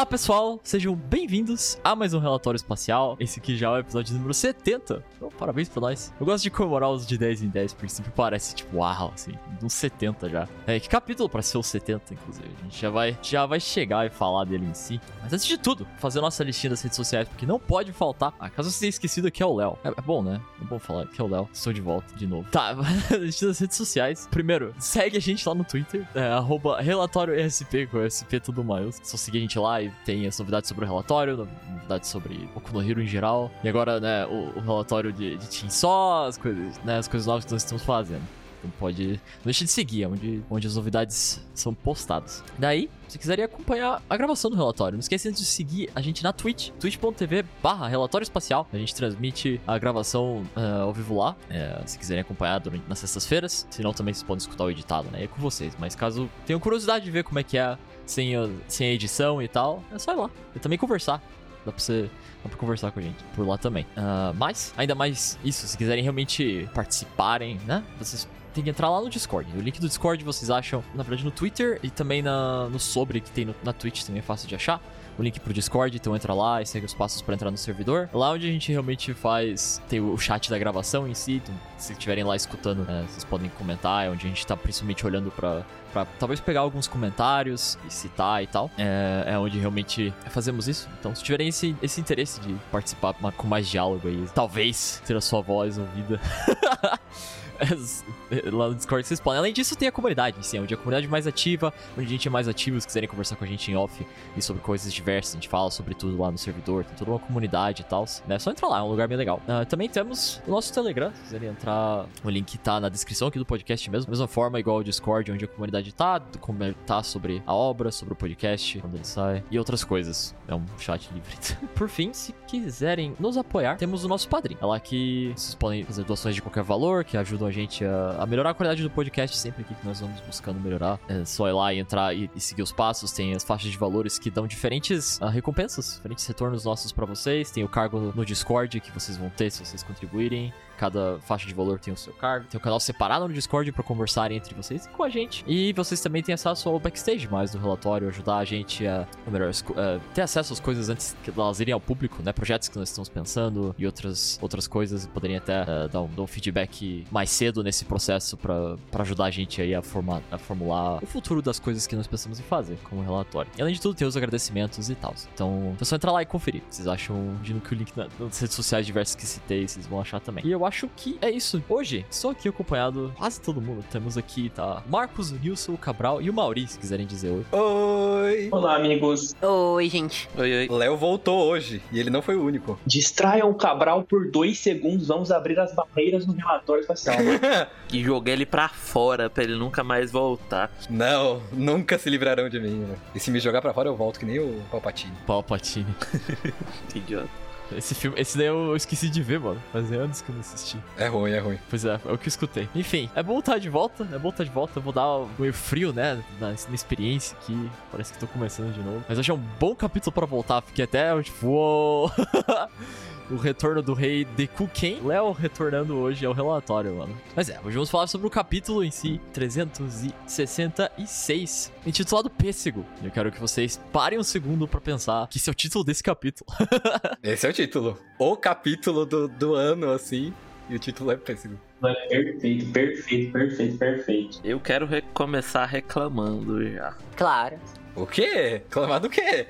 Olá pessoal, sejam bem-vindos a mais um Relatório Espacial. Esse aqui já é o episódio número 70. Então, parabéns pra nós. Eu gosto de comemorar os de 10 em 10, porque sempre parece tipo, uau, assim, uns 70 já. É, que capítulo pra ser o 70, inclusive. A gente já vai, já vai chegar e falar dele em si. Mas antes de tudo, fazer nossa listinha das redes sociais, porque não pode faltar. Ah, caso você tenha esquecido, aqui é o Léo. É, é bom, né? É bom falar que é o Léo. Estou de volta de novo. Tá, listinha das redes sociais. Primeiro, segue a gente lá no Twitter, é, relatório ESP, com ESP tudo mais. Só seguir a gente lá e tem as novidades sobre o relatório, novidades sobre Boku no em geral. E agora, né, o, o relatório de, de Team Só, as coisas, né, as coisas novas que nós estamos fazendo. Então pode. Não deixe de seguir, é onde, onde as novidades são postadas. Daí, se quiserem acompanhar a gravação do relatório, não esqueçam de seguir a gente na Twitch, twitch.tv barra relatório espacial. A gente transmite a gravação uh, ao vivo lá, é, se quiserem acompanhar durante, nas sextas-feiras. Senão também vocês podem escutar o editado, né? É com vocês. Mas caso tenham curiosidade de ver como é que é sem sem edição e tal, é só ir lá. E também conversar. Dá pra você dá pra conversar com a gente por lá também. Uh, mas, ainda mais isso, se quiserem realmente participarem, né? Vocês tem que entrar lá no Discord. O link do Discord vocês acham, na verdade, no Twitter e também na, no sobre que tem no, na Twitch, também é fácil de achar. O link pro Discord, então entra lá e segue os passos para entrar no servidor. Lá onde a gente realmente faz. Tem o chat da gravação em si. Então, se estiverem lá escutando, né, vocês podem comentar. É onde a gente tá principalmente olhando para Pra talvez pegar alguns comentários e citar e tal. É, é, onde realmente fazemos isso. Então, se tiverem esse, esse interesse de participar com mais diálogo aí, talvez ter a sua voz ouvida. lá no Discord vocês podem. Além disso, tem a comunidade, sim, onde a comunidade mais ativa, onde a gente é mais ativo, se quiserem conversar com a gente em off e sobre coisas diversas, a gente fala sobre tudo lá no servidor, tem toda uma comunidade e tal, né? Só entra lá, é um lugar bem legal. Uh, também temos o nosso Telegram, se quiserem entrar, o link tá na descrição aqui do podcast mesmo, mesma forma, igual o Discord, onde a comunidade tá, comentar sobre a obra, sobre o podcast, quando ele sai, e outras coisas. É um chat livre. Por fim, se quiserem nos apoiar, temos o nosso padrinho. É lá que vocês podem fazer doações de qualquer valor, que ajudam a gente a, a, melhorar a qualidade do podcast sempre aqui que nós vamos buscando melhorar. É só ir lá e entrar e, e seguir os passos. Tem as faixas de valores que dão diferentes uh, recompensas, diferentes retornos nossos para vocês. Tem o cargo no Discord que vocês vão ter se vocês contribuírem. Cada faixa de valor tem o seu cargo. Tem um canal separado no Discord para conversarem entre vocês e com a gente. E vocês também têm acesso ao backstage mais do relatório, ajudar a gente a, melhor, uh, ter acesso às coisas antes que elas irem ao público, né? Projetos que nós estamos pensando e outras, outras coisas. Poderiam até uh, dar, um, dar, um, feedback mais cedo nesse processo para ajudar a gente aí a, formar, a formular o futuro das coisas que nós pensamos em fazer como relatório. E além de tudo, tem os agradecimentos e tal. Então, é só entrar lá e conferir. Vocês acham, de que o link nas redes sociais diversas que citei, vocês vão achar também. E eu acho que é isso. Hoje, estou aqui acompanhado quase todo mundo. Temos aqui, tá? Marcos, o Nilson, o Cabral e o Mauri, se quiserem dizer oi. Oi! Olá, amigos. Oi, gente. Oi, oi. Léo voltou hoje e ele não foi o único. Distraiam o Cabral por dois segundos. Vamos abrir as barreiras no relatório espacial. e jogar ele pra fora pra ele nunca mais voltar. Não, nunca se livrarão de mim. Né? E se me jogar pra fora, eu volto que nem o Palpatine. Palpatine. Idiota. Esse filme, esse daí eu esqueci de ver, mano. Fazia anos que eu não assisti. É ruim, é ruim. Pois é, é o que eu escutei. Enfim, é bom estar de volta, é bom estar de volta. Eu vou dar meio frio, né, na, na, experiência aqui. Parece que tô começando de novo. Mas hoje é um bom capítulo pra voltar. Fiquei até, tipo, uou. o retorno do rei Deku Ken. Léo retornando hoje ao relatório, mano. Mas é, hoje vamos falar sobre o capítulo em si, 366, intitulado Pêssego. Eu quero que vocês parem um segundo para pensar que esse é o título desse capítulo. esse é o título. O capítulo do, do ano, assim, e o título é Pêssego. Perfeito, perfeito, perfeito, perfeito. Eu quero começar reclamando já. Claro. O quê? Reclamar do quê?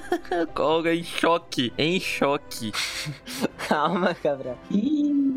Colga em choque, em choque. Calma, cabra.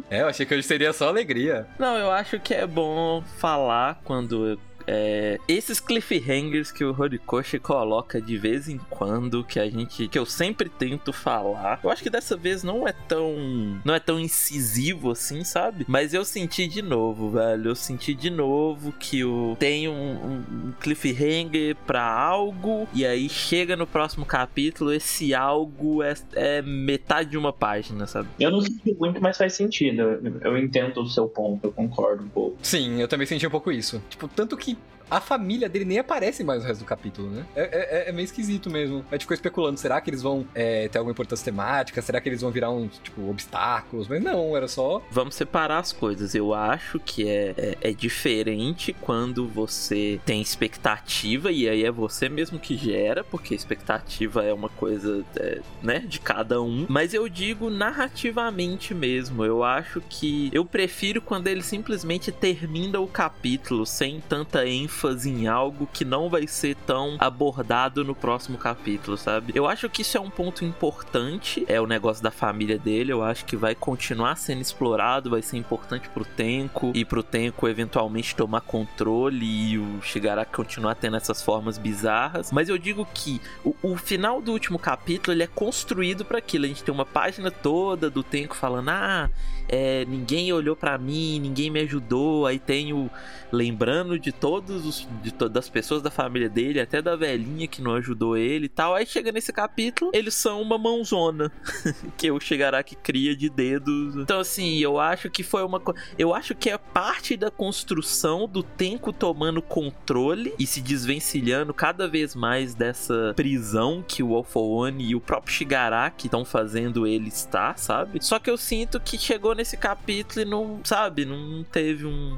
É, eu achei que hoje seria só alegria. Não, eu acho que é bom falar quando é, esses cliffhangers que o Horikoshi coloca de vez em quando, que a gente. que eu sempre tento falar. Eu acho que dessa vez não é tão. não é tão incisivo assim, sabe? Mas eu senti de novo, velho. Eu senti de novo que o, tem um, um, cliffhanger pra algo, e aí chega no próximo capítulo, esse algo é, é metade de uma página, sabe? Eu não senti muito, mas faz sentido. Eu, eu entendo o seu ponto, eu concordo um pouco. Sim, eu também senti um pouco isso. Tipo, tanto que a família dele nem aparece mais no resto do capítulo, né? É, é, é meio esquisito mesmo. A gente ficou especulando, será que eles vão é, ter alguma importância temática? Será que eles vão virar uns, tipo, obstáculos? Mas não, era só... Vamos separar as coisas. Eu acho que é, é, é diferente quando você tem expectativa, e aí é você mesmo que gera, porque expectativa é uma coisa, é, né, de cada um. Mas eu digo narrativamente mesmo. Eu acho que eu prefiro quando ele simplesmente termina o capítulo sem tanta ênfase em algo que não vai ser tão abordado no próximo capítulo, sabe? Eu acho que isso é um ponto importante, é o negócio da família dele. Eu acho que vai continuar sendo explorado, vai ser importante pro Tenko e pro Tenko eventualmente tomar controle e o Shigaraki continuar tendo essas formas bizarras. Mas eu digo que o, o final do último capítulo ele é construído para aquilo. A gente tem uma página toda do Tenko falando: ah, é, ninguém olhou para mim, ninguém me ajudou. Aí tem o lembrando de todos os de todas as pessoas da família dele, até da velhinha que não ajudou ele e tal. Aí chega nesse capítulo, eles são uma mãozona que o Shigaraki cria de dedos. Então assim, eu acho que foi uma eu acho que é parte da construção do Tenko tomando controle e se desvencilhando cada vez mais dessa prisão que o Alphaone e o próprio Shigaraki estão fazendo ele estar, sabe? Só que eu sinto que chegou nesse capítulo e não, sabe, não teve um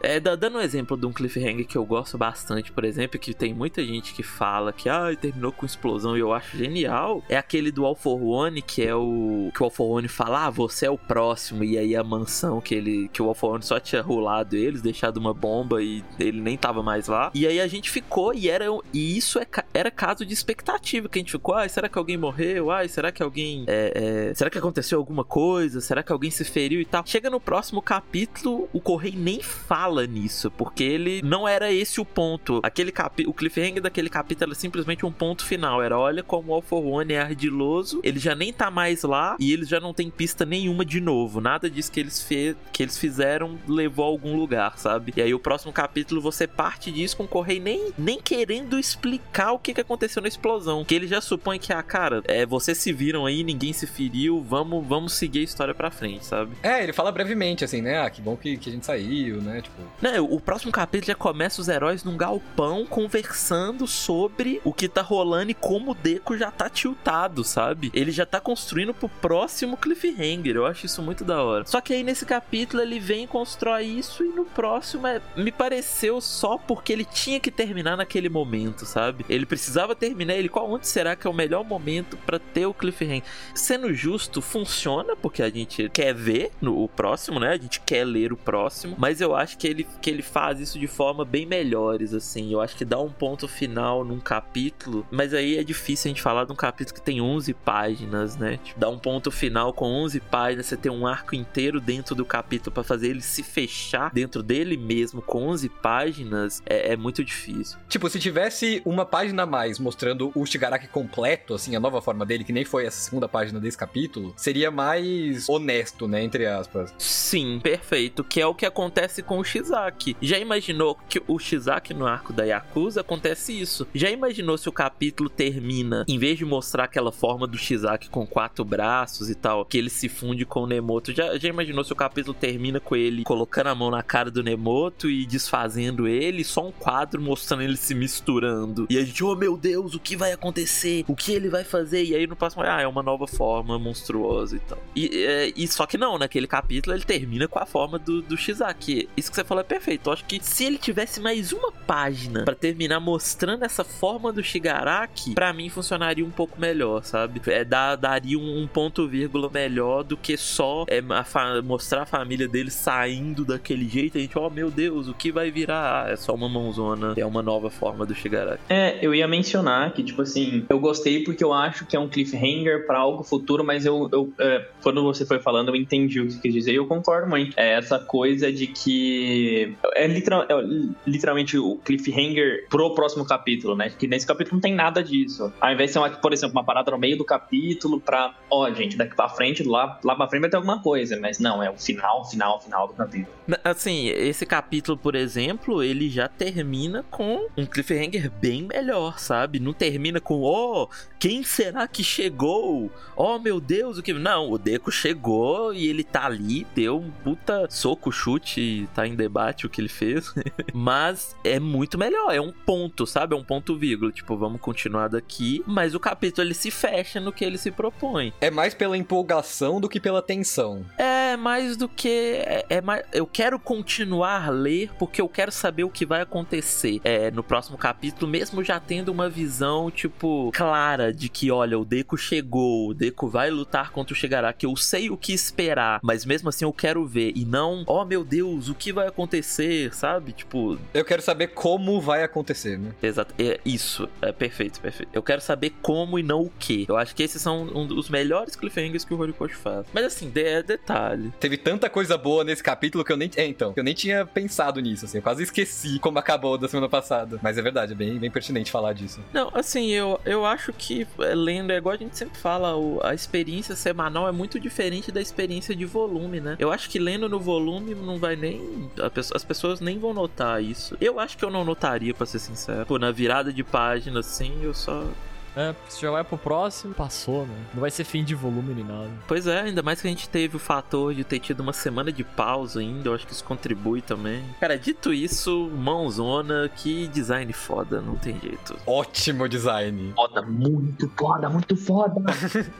é, dando um exemplo de um cliffhanger que eu gosto bastante, por exemplo, que tem muita gente que fala que ah, terminou com explosão e eu acho genial, é aquele do All for One, que é o que o All for One fala, ah, você é o próximo, e aí a mansão que ele que o All for One só tinha rolado eles, deixado uma bomba e ele nem tava mais lá. E aí a gente ficou e era e isso é, era caso de expectativa, que a gente ficou, ah, será que alguém morreu? Ah, será que alguém é, é, será que aconteceu alguma coisa? Será que alguém se feriu e tal? Chega no próximo capítulo, o Correio nem fala fala nisso, porque ele não era esse o ponto. Aquele capi o cliffhanger daquele capítulo era simplesmente um ponto final. Era olha como o All for One é ardiloso, ele já nem tá mais lá e eles já não tem pista nenhuma de novo. Nada disso que eles, fe que eles fizeram levou a algum lugar, sabe? E aí o próximo capítulo você parte disso com o Correio nem, nem querendo explicar o que, que aconteceu na explosão. Que ele já supõe que, ah, cara, é, vocês se viram aí, ninguém se feriu, vamos, vamos seguir a história pra frente, sabe? É, ele fala brevemente, assim, né? Ah, que bom que, que a gente saiu, né? Tipo, né, o próximo capítulo já começa os heróis num galpão conversando sobre o que tá rolando e como o Deco já tá tiltado, sabe? Ele já tá construindo pro próximo cliffhanger. Eu acho isso muito da hora. Só que aí nesse capítulo ele vem e constrói isso e no próximo é... me pareceu só porque ele tinha que terminar naquele momento, sabe? Ele precisava terminar ele qual onde será que é o melhor momento para ter o cliffhanger? Sendo justo, funciona porque a gente quer ver no o próximo, né? A gente quer ler o próximo, mas eu acho que ele, que ele faz isso de forma bem melhores, assim. Eu acho que dá um ponto final num capítulo, mas aí é difícil a gente falar de um capítulo que tem 11 páginas, né? Tipo, dá um ponto final com 11 páginas, você tem um arco inteiro dentro do capítulo para fazer ele se fechar dentro dele mesmo com 11 páginas, é, é, muito difícil. Tipo, se tivesse uma página a mais mostrando o Shigaraki completo, assim, a nova forma dele, que nem foi essa segunda página desse capítulo, seria mais honesto, né? Entre aspas. Sim, perfeito. Que é o que acontece com o Shizaki. Já imaginou que o Shizaki no arco da Yakuza acontece isso? Já imaginou se o capítulo termina, em vez de mostrar aquela forma do Shizaki com quatro braços e tal, que ele se funde com o Nemoto? Já, já imaginou se o capítulo termina com ele colocando a mão na cara do Nemoto e desfazendo ele? Só um quadro mostrando ele se misturando. E a gente, oh meu Deus, o que vai acontecer? O que ele vai fazer? E aí no próximo, ah, é uma nova forma monstruosa e tal. E, é, e só que não, naquele capítulo ele termina com a forma do, do Shizaki. Isso que você falou é perfeito. Eu acho que se ele tivesse mais uma página para terminar mostrando essa forma do Shigaraki, para mim funcionaria um pouco melhor, sabe? É, dá, daria um, um ponto vírgula melhor do que só é, a mostrar a família dele saindo daquele jeito. A gente, oh meu Deus, o que vai virar? Ah, é só uma mãozona. É uma nova forma do Shigaraki. É, eu ia mencionar que, tipo assim, eu gostei porque eu acho que é um cliffhanger para algo futuro, mas eu, eu é, quando você foi falando, eu entendi o que quis dizer e eu concordo muito. É essa coisa de que é, literal, é literalmente o cliffhanger pro próximo capítulo, né? Que nesse capítulo não tem nada disso. Ao invés de ser, uma, por exemplo, uma parada no meio do capítulo pra, ó, gente, daqui pra frente, lá, lá pra frente vai ter alguma coisa, mas não, é o final, final, final do capítulo. Assim, esse capítulo, por exemplo, ele já termina com um cliffhanger bem melhor, sabe? Não termina com, ó, oh, quem será que chegou? Oh, meu Deus, o que. Não, o Deco chegou e ele tá ali, deu um puta soco, chute, tá em debate o que ele fez. Mas é muito melhor. É um ponto, sabe? É um ponto vírgula. Tipo, vamos continuar daqui. Mas o capítulo ele se fecha no que ele se propõe. É mais pela empolgação do que pela tensão. É mais do que. É, é mais, eu quero continuar a ler porque eu quero saber o que vai acontecer é, no próximo capítulo, mesmo já tendo uma visão, tipo, clara de que, olha, o Deco chegou, o Deco vai lutar contra o Shigaraki. Eu sei o que esperar, mas mesmo assim eu quero ver. E não, oh meu Deus, o que vai acontecer, sabe? Tipo, Eu quero saber como vai acontecer, né? Exato, é isso, é perfeito, perfeito. Eu quero saber como e não o que. Eu acho que esses são um dos melhores cliffhangers que o Horikoshi faz. Mas assim, é detalhe. Teve tanta coisa boa nesse capítulo que eu nem. É, então. Eu nem tinha pensado nisso, assim. Eu quase esqueci como acabou da semana passada. Mas é verdade, é bem, bem pertinente falar disso. Não, assim, eu, eu acho que é, lendo, é igual a gente sempre fala, o- a experiência semanal é muito diferente da experiência de volume, né? Eu acho que lendo no volume não vai nem. As pessoas nem vão notar isso. Eu acho que eu não notaria, pra ser sincero. Pô, na virada de página, assim, eu só. É, se já vai pro próximo, passou, né? Não vai ser fim de volume nem nada. Pois é, ainda mais que a gente teve o fator de ter tido uma semana de pausa ainda, eu acho que isso contribui também. Cara, dito isso, mãozona, que design foda, não tem jeito. Ótimo design. Foda, muito foda, muito foda.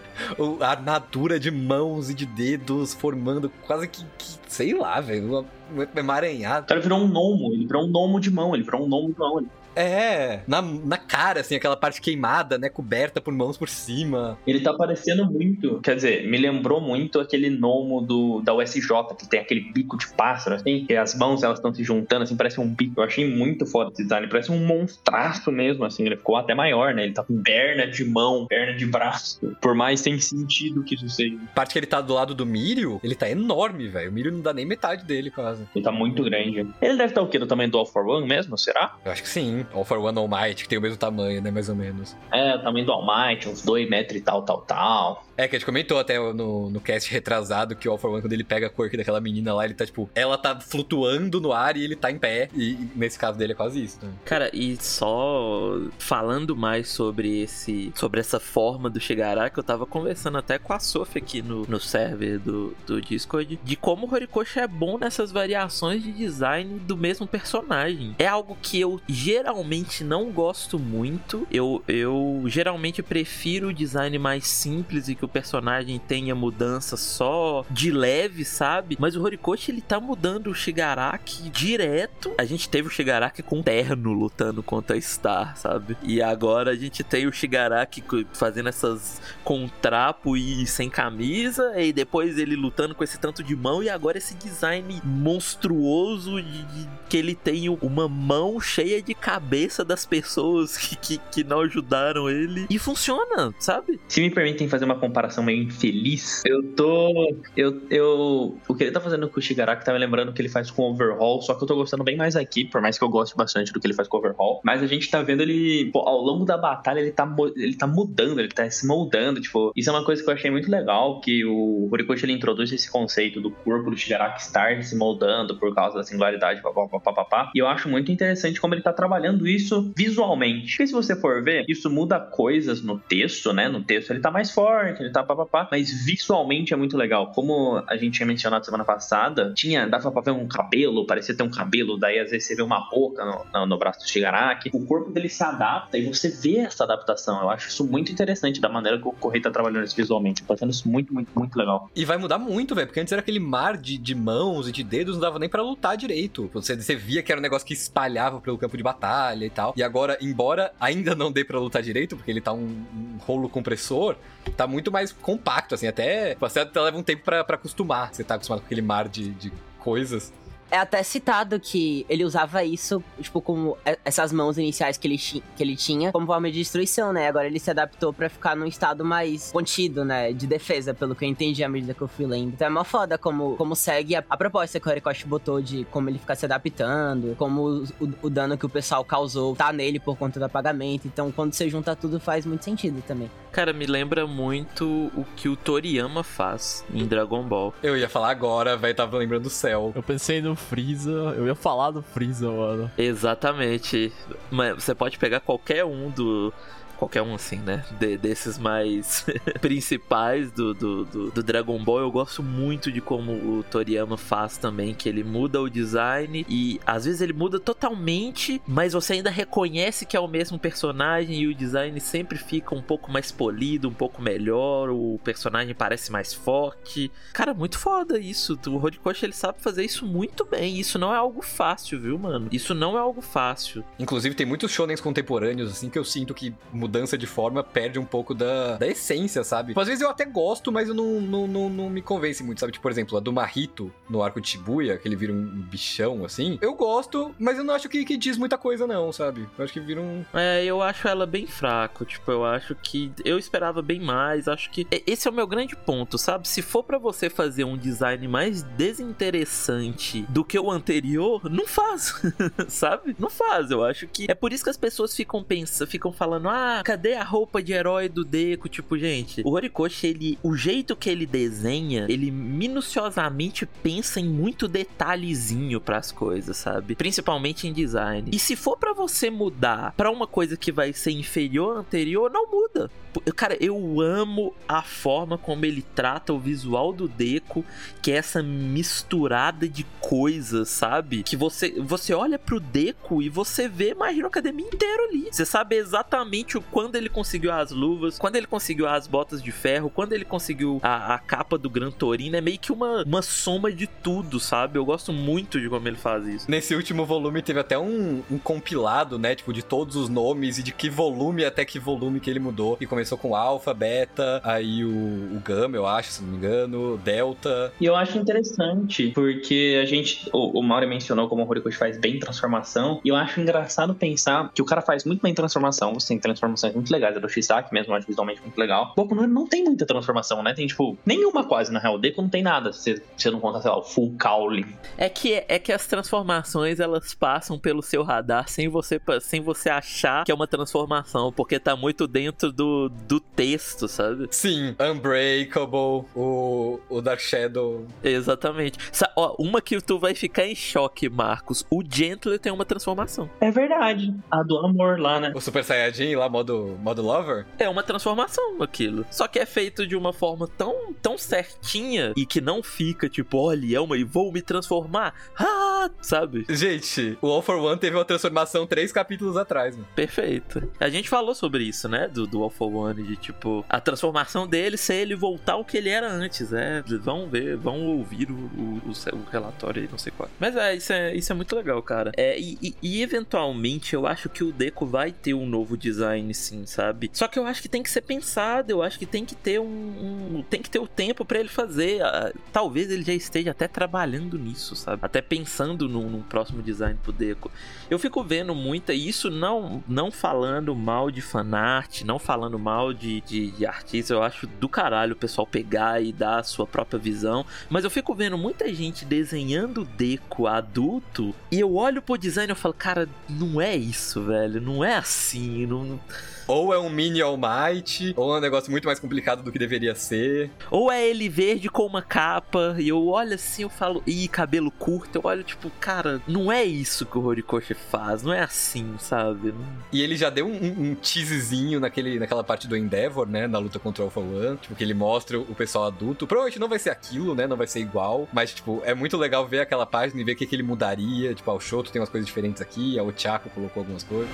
A armadura de mãos e de dedos formando quase que. que- sei lá, velho. Um O emaranhado. cara virou um gnomo, ele virou um gnomo de mão, ele virou um gnomo de mão. Ele, É, na, na cara, assim, aquela parte queimada, né? Coberta por mãos por cima. ele tá parecendo muito, quer dizer, me lembrou muito aquele gnomo do, da USJ, que tem aquele bico de pássaro, assim, que as mãos elas estão se juntando, assim, parece um bico. Eu achei muito foda esse design, parece um monstraço mesmo, assim, ele ficou até maior, né? Ele tá com perna de mão, perna de braço, por mais sem sentido que isso seja. A parte que ele tá do lado do Mirio, ele tá enorme, velho. O Mirio não dá nem metade dele, quase. Ele tá muito grande. Ele deve estar o quê? Do tamanho do All for One mesmo, será? Eu acho que sim. All for One All Might, que tem o mesmo tamanho, né? Mais ou menos. É, o tamanho do All Might, uns 2 metros e tal, tal, tal. É, que a gente comentou até no, no cast retrasado que o All for One, quando ele pega a quirk daquela menina lá, ele tá tipo, ela tá flutuando no ar e ele tá em pé. E, nesse caso dele é quase isso, né? Cara, e só falando mais sobre esse sobre essa forma do Shigaraki, eu tava conversando até com a Sophie aqui no, no server do, do Discord, de como o Horikoshi é bom nessas variações de design do mesmo personagem. É algo que eu geralmente não gosto muito. Eu, eu geralmente prefiro o design mais simples e que o personagem tenha mudança só de leve, sabe? Mas o Horikoshi ele tá mudando o Shigaraki direto. A gente teve o Shigaraki com terno lutando contra a Star, sabe? E agora a gente tem o Shigaraki fazendo essas com trapo e sem camisa, e depois ele lutando com esse tanto de mão, e agora esse design monstruoso de, de- que ele tem uma mão cheia de cabeça das pessoas que, que, que não ajudaram ele. E funciona, sabe? Se me permitem fazer uma comparação meio infeliz, eu tô. Eu. eu o que ele tá fazendo com o Shigaraki tá me lembrando que ele faz com o Overhaul, só que eu tô gostando bem mais aqui, por mais que eu goste bastante do que ele faz com o Overhaul. Mas a gente tá vendo ele. pô, ao longo da batalha, ele tá, ele tá mudando, ele tá se moldando. Tipo, isso é uma coisa que eu achei muito legal, que o Horikoshi ele introduz esse conceito do corpo do Shigaraki estar se moldando por causa da singularidade, papapá. E eu acho muito interessante como ele tá trabalhando isso visualmente. Porque se você for ver, isso muda coisas no texto, né? No texto ele tá mais forte, tá papapá, mas visualmente é muito legal. Como a gente tinha mencionado semana passada, tinha, dava pra ver um cabelo, parecia ter um cabelo, daí às vezes você vê uma boca no, no, no braço do Shigaraki. O corpo dele se adapta e você vê essa adaptação. Eu acho isso muito interessante da maneira que o Correio tá trabalhando isso visualmente. Tá sendo isso muito, muito, muito legal. E vai mudar muito, velho, porque antes era aquele mar de, de mãos e de dedos, não dava nem pra lutar direito. Você, você via que era um negócio que espalhava pelo campo de batalha e tal. E agora, embora ainda não dê pra lutar direito, porque ele tá um, um rolo compressor, tá muito mais compacto, assim, até você até leva um tempo pra acostumar. Você tá acostumado com aquele mar de, de coisas. É até citado que ele usava isso, tipo, como e- essas mãos iniciais que ele, que ele tinha, como forma de destruição, né? Agora ele se adaptou pra ficar num estado mais contido, né? De defesa, pelo que eu entendi à medida que eu fui lendo. Então é mó foda como, como segue a, a proposta que o Horikoshi botou de como ele ficar se adaptando, como o, o- o dano que o pessoal causou tá nele por conta do apagamento. Então quando você junta tudo faz muito sentido também. Cara, me lembra muito o que o Toriyama faz em Dragon Ball. Eu ia falar agora, velho, tava lembrando do céu. Eu pensei no Freeza, eu ia falar do Freeza, mano. Exatamente. Mas você pode pegar qualquer um do, qualquer um assim, né? De, desses mais principais do, do, do, do, Dragon Ball, eu gosto muito de como o Toriyama faz também, que ele muda o design e às vezes ele muda totalmente, mas você ainda reconhece que é o mesmo personagem e o design sempre fica um pouco mais polido, um pouco melhor, o personagem parece mais forte. Cara, muito foda isso. O Horikoshi ele sabe fazer isso muito bem. Isso não é algo fácil, viu, mano? Isso não é algo fácil. Inclusive, tem muitos shonens contemporâneos, assim, que eu sinto que mudança de forma perde um pouco da, da essência, sabe? Tipo, às vezes eu até gosto, mas eu não, não, não, não me convence muito, sabe? Tipo, por exemplo, a do Marito, no arco de Shibuya, que ele vira um bichão, assim. Eu gosto, mas eu não acho que, que diz muita coisa, não, sabe? Eu acho que vira um... É, eu acho ela bem fraco. Tipo, eu acho que... Eu esperava bem mais. Acho que... Esse é o meu grande ponto, sabe? Se for para você fazer um design mais desinteressante do que o anterior, não faz, sabe? Não faz. Eu acho que é por isso que as pessoas ficam pensando, ficam falando: "Ah, cadê a roupa de herói do Deco?" Tipo, gente, o Horikoshi, ele, o jeito que ele desenha, ele minuciosamente pensa em muito detalhezinho para as coisas, sabe? Principalmente em design. E se for para você mudar para uma coisa que vai ser inferior anterior, não muda. Cara, eu amo a forma como ele trata o visual do Deco, que é essa misturada de coisas, sabe? Que você você olha pro Deco e você vê My Hero Academia inteiro ali. Você sabe exatamente quando ele conseguiu as luvas, quando ele conseguiu as botas de ferro, quando ele conseguiu a, a capa do Gran Torino. É meio que uma, uma soma de tudo, sabe? Eu gosto muito de como ele faz isso. Nesse último volume teve até um, um compilado, né? Tipo, de todos os nomes e de que volume até que volume que ele mudou. E começou com Alpha, Beta, aí o, o Gama, eu acho, se não me engano, Delta. E eu acho interessante, porque a gente, o, o Mauri mencionou como o Horikoshi faz bem transformação, e eu acho engraçado pensar que o cara faz muito bem transformação, você tem transformações muito legais, é do Shisaki mesmo, acho visualmente muito legal. Boku no não tem muita transformação, né? Tem, tipo, nenhuma quase, na real. O Deco não tem nada, se você não conta, sei lá, o Full Cowling. É que, é que as transformações, elas passam pelo seu radar sem você, sem você achar que é uma transformação, porque tá muito dentro do, do texto, sabe? Sim, Unbreakable, o, o Dark Shadow. Exatamente. Sa ó, uma que tu vai ficar em choque, Marcos. O Gentler tem uma transformação. É verdade. A do amor lá, né? O Super Saiyajin lá, modo, modo Lover? É uma transformação aquilo. Só que é feito de uma forma tão, tão certinha e que não fica tipo, olha, Elma, e vou me transformar. Ah, sabe? Gente, o All for One teve uma transformação três capítulos atrás, mano. Perfeito. A gente falou sobre isso, né? Do, do All for One, de tipo, a transformação dele ser ele voltar ao que ele era antes. É, vão ver, vão ouvir o, o, o relatório aí, não sei qual. Mas é isso, é, isso é muito legal, cara. É, e, e, e, eventualmente eu acho que o Deco vai ter um novo design, sim, sabe? Só que eu acho que tem que ser pensado, eu acho que tem que ter um. um tem que ter o tempo para ele fazer. Uh, talvez ele já esteja até trabalhando nisso, sabe? Até pensando num, num próximo design pro Deco. Eu fico vendo muita isso, não, não falando mal de fanart, não falando mal de, de, de artista, eu acho do caralho o pessoal pegar e dar a sua própria visão. Mas eu fico vendo muita gente desenhando Deco adulto e eu olho pro design e eu falo, cara, não é isso, velho. Não é assim. Não. Ou é um mini All Might, ou é um negócio muito mais complicado do que deveria ser. Ou é ele verde com uma capa, e eu olho assim, eu falo, ih, cabelo curto, eu olho tipo, cara, não é isso que o Horikoshi faz, não é assim, sabe? E ele já deu um, um teasezinho naquele, naquela parte do Endeavor, né, na luta contra o Alpha One, tipo, que ele mostra o pessoal adulto. Provavelmente não vai ser aquilo, né, não vai ser igual, mas, tipo, é muito legal ver aquela página e ver o que, que ele mudaria. Tipo, ah, o Shoto tem umas coisas diferentes aqui, a Ochako colocou algumas coisas.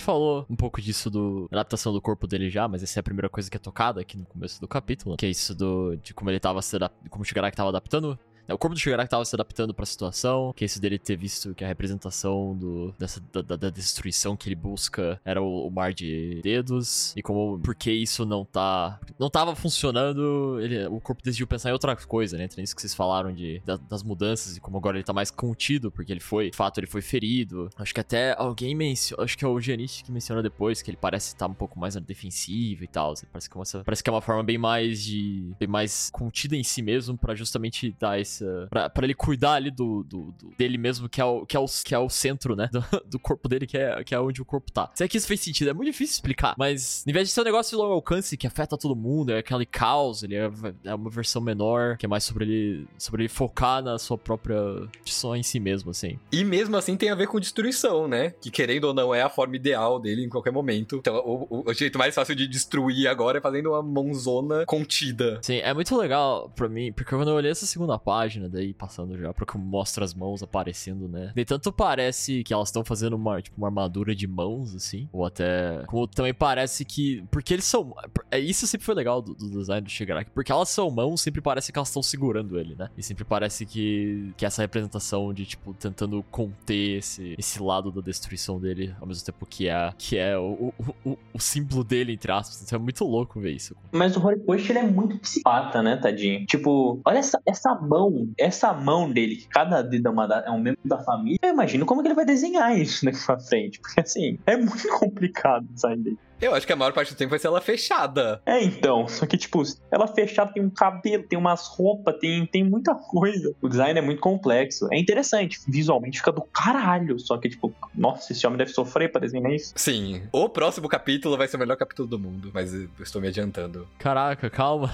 Gente falou um pouco disso do adaptação do corpo dele já, mas essa é a primeira coisa que é tocada aqui no começo do capítulo, que é isso do de como ele tava se como o Shigaraki tava adaptando o corpo do Shigaraki tava se adaptando pra situação, que esse dele ter visto que a representação do, dessa, da, da destruição que ele busca era o, o, mar de dedos, e como, porque isso não tá, não tava funcionando, ele, o corpo decidiu pensar em outra coisa, né, entre isso que vocês falaram de, da, das mudanças, e como agora ele tá mais contido, porque ele foi, de fato, ele foi ferido, acho que até alguém menciona, acho que é o Giannichi que menciona depois, que ele parece estar tá um pouco mais defensivo e tal, parece que, é uma, parece que é uma forma bem mais de, bem mais contida em si mesmo, para justamente dar esse pra, pra ele cuidar ali do, do, do- dele mesmo, que é, o, que, é o, que é o centro, né? Do, do corpo dele, que é, que é onde o corpo tá. Se é que isso fez sentido, é muito difícil explicar. Mas, em vez de ser um negócio de longo alcance que afeta todo mundo, é aquele caos, ele é, é uma versão menor, que é mais sobre ele, sobre ele focar na sua própria. só em si mesmo, assim. E mesmo assim tem a ver com destruição, né? Que querendo ou não é a forma ideal dele em qualquer momento. Então o, o- o jeito mais fácil de destruir agora é fazendo uma mãozona contida. Sim, é muito legal pra mim, porque quando eu olhei essa segunda página, daí passando já pra que mostra as mãos aparecendo, né? Nem tanto parece que elas estão fazendo uma, tipo, uma armadura de mãos, assim, ou até. Como também parece que. Porque eles são. É, isso sempre foi legal do, do design do Shigaraki, porque elas são mãos, sempre parece que elas estão segurando ele, né? E sempre parece que, que essa representação de, tipo, tentando conter esse, esse lado da destruição dele, ao mesmo tempo que é, que é o, o, o, o símbolo dele, entre aspas. Então é muito louco ver isso. Mas o Horikoshi, ele é muito psicopata, né, tadinho? Tipo, olha essa, essa mão, essa mão dele, que cada dedo é, uma da- é um membro da família. Eu imagino como que ele vai desenhar isso daqui pra frente. Porque, assim, é muito complicado design dele. Eu acho que a maior parte do tempo vai ser ela fechada. É, então. Só que, tipo, ela fechada tem um cabelo, tem umas roupas, tem, tem muita coisa. O design é muito complexo. É interessante. Visualmente fica do caralho. Só que, tipo, nossa, esse homem deve sofrer pra desenhar isso. Sim. O próximo capítulo vai ser o melhor capítulo do mundo, mas eu estou me adiantando. Caraca, calma.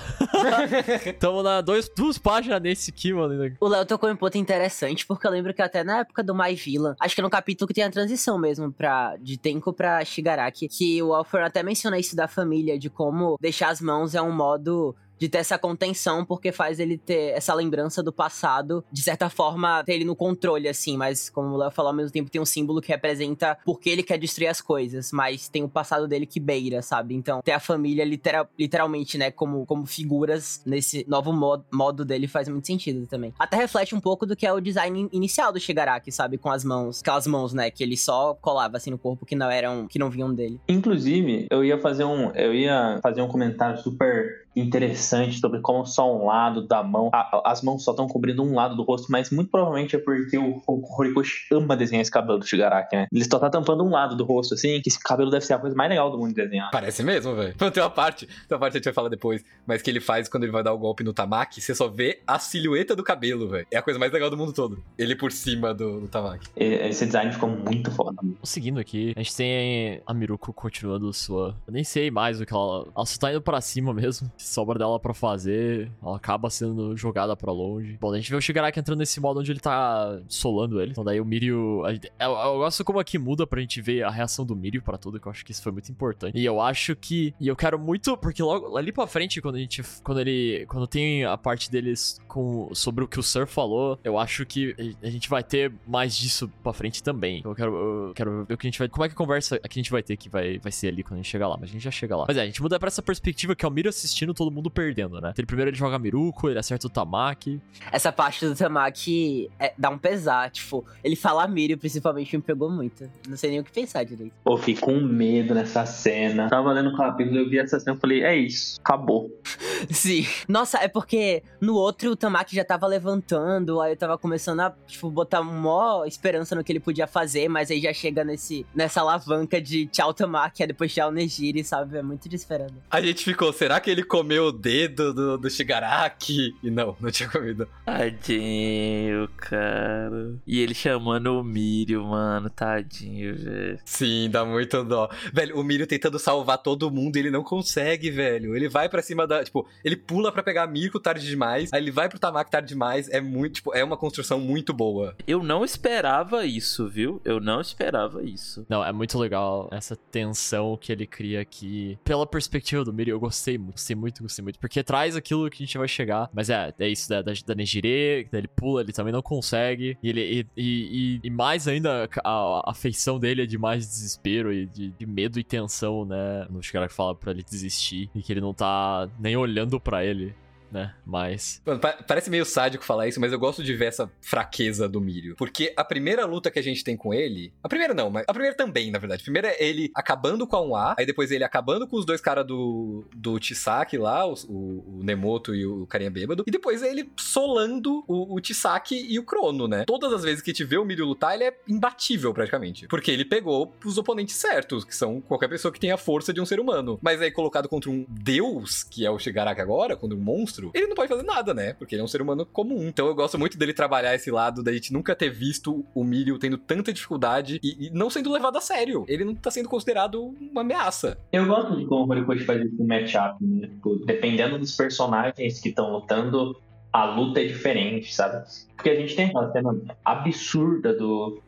Tamo na dois, duas páginas nesse aqui, mano. O Léo tocou em um ponto interessante, porque eu lembro que até na época do My Villain, acho que é no capítulo que tem a transição mesmo pra, de Tenko pra Shigaraki, que o Alfred até menciona isso da família, de como deixar as mãos é um modo de ter essa contenção, porque faz ele ter essa lembrança do passado, de certa forma, ter ele no controle, assim, mas como o Léo falou, ao mesmo tempo tem um símbolo que representa porque ele quer destruir as coisas, mas tem o passado dele que beira, sabe? Então, ter a família literal, literalmente, né, como, como figuras nesse novo modo, modo dele faz muito sentido também. Até reflete um pouco do que é o design in- inicial do Shigaraki, sabe? Com as mãos, aquelas mãos, né, que ele só colava assim no corpo que não eram, que não vinham dele. Inclusive, eu ia fazer um, eu ia fazer um comentário super interessante sobre como só um lado da mão, a- as mãos só estão cobrindo um lado do rosto, mas muito provavelmente é porque o, o Horikoshi ama desenhar esse cabelo do Shigaraki, né? Ele só tá tampando um lado do rosto, assim, que esse cabelo deve ser a coisa mais legal do mundo de desenhar. Parece mesmo, velho. Tem uma parte, tem uma parte que a gente vai falar depois, mas que ele faz quando ele vai dar o golpe no Tamaki, você só vê a silhueta do cabelo, velho. É a coisa mais legal do mundo todo. Ele por cima do, do Tamaki. Esse design ficou muito foda. Seguindo aqui, a gente tem a Miruko continuando sua. Eu nem sei mais o que ela. Ela só tá indo pra cima mesmo. Sobra dela pra fazer. Ela acaba sendo jogada pra longe. Bom, a gente vê o Shigaraki entrando nesse modo onde ele tá solando ele. Então daí o Mirio. a gente- Eu, eu gosto como aqui muda pra gente ver a reação do Mirio pra tudo, que eu acho que isso foi muito importante. E eu acho que. E eu quero muito. Porque logo ali pra frente, quando a gente. Quando ele. Quando tem a parte deles com, sobre o que o Sir falou, eu acho que a gente vai ter mais disso pra frente também. Então eu quero, eu quero ver o que a gente vai. Como é que a conversa que a gente vai ter que vai, vai ser ali quando a gente chegar lá. Mas a gente já chega lá. Mas é, a gente muda pra essa perspectiva que é o Miro assistindo todo mundo perdendo, né? Então, ele, primeiro ele joga Miruko, ele acerta o Tamaki. Essa parte do Tamaki é- dá um pesar, tipo, ele falar Mirio principalmente me pegou muito. Não sei nem o que pensar direito. Eu fiquei com medo nessa cena. Tava lendo o capítulo, eu vi essa cena e falei, é isso, acabou. Sim. Nossa, é porque no outro o Tamaki já tava levantando, aí eu tava começando a, tipo, botar mó esperança no que ele podia fazer, mas aí já chega nesse, nessa alavanca de tchau Tamaki, aí depois tchau Nejiri, sabe? É muito desesperado. A gente ficou, será que ele comeu o dedo do, do Shigaraki? E não, não tinha comido. Tadinho, cara. E ele chamando o Mirio, mano. Tadinho, velho. Sim, dá muito dó. Velho, o Mirio tentando salvar todo mundo e ele não consegue, velho. Ele vai pra cima da. Tipo, ele pula pra pegar Mirko tarde demais. Aí ele vai pro Tamaki tarde demais. É muito, tipo, é uma construção muito boa. Eu não esperava isso, viu? Eu não esperava isso. Não, é muito legal essa tensão que ele cria aqui. Pela perspectiva do Miri, eu gostei muito, gostei muito, gostei muito. Porque traz aquilo que a gente vai chegar. Mas é, é isso da, da, da Nejire, ele pula, ele também não consegue. E, ele, e, e, e- mais ainda, a, a feição dele é de mais desespero e de, de medo e tensão, né? No Shigaraki fala pra ele desistir. E que ele não tá nem olhando pra ele. Né, mas. Mano, pa- parece meio sádico falar isso, mas eu gosto de ver essa fraqueza do Mirio. Porque a primeira luta que a gente tem com ele. A primeira não, mas a primeira também, na verdade. A primeira é ele acabando com a 1A, aí depois ele acabando com os dois caras do, do Chisaki lá, o, o Nemoto e o carinha bêbado. E depois é ele solando o, o Chisaki e o Crono, né? Todas as vezes que gente vê o Mirio lutar, ele é imbatível praticamente. Porque ele pegou os oponentes certos, que são qualquer pessoa que tenha a força de um ser humano. Mas aí colocado contra um deus, que é o Shigaraki agora, contra um monstro, ele não pode fazer nada, né? Porque ele é um ser humano comum. Então eu gosto muito dele trabalhar esse lado da gente nunca ter visto o Mirio tendo tanta dificuldade e, e não sendo levado a sério. Ele não tá sendo considerado uma ameaça. Eu gosto de como o Horikoshi faz esse matchup, né? Tipo, dependendo dos personagens que estão lutando, a luta é diferente, sabe? Porque a gente tem aquela cena absurda do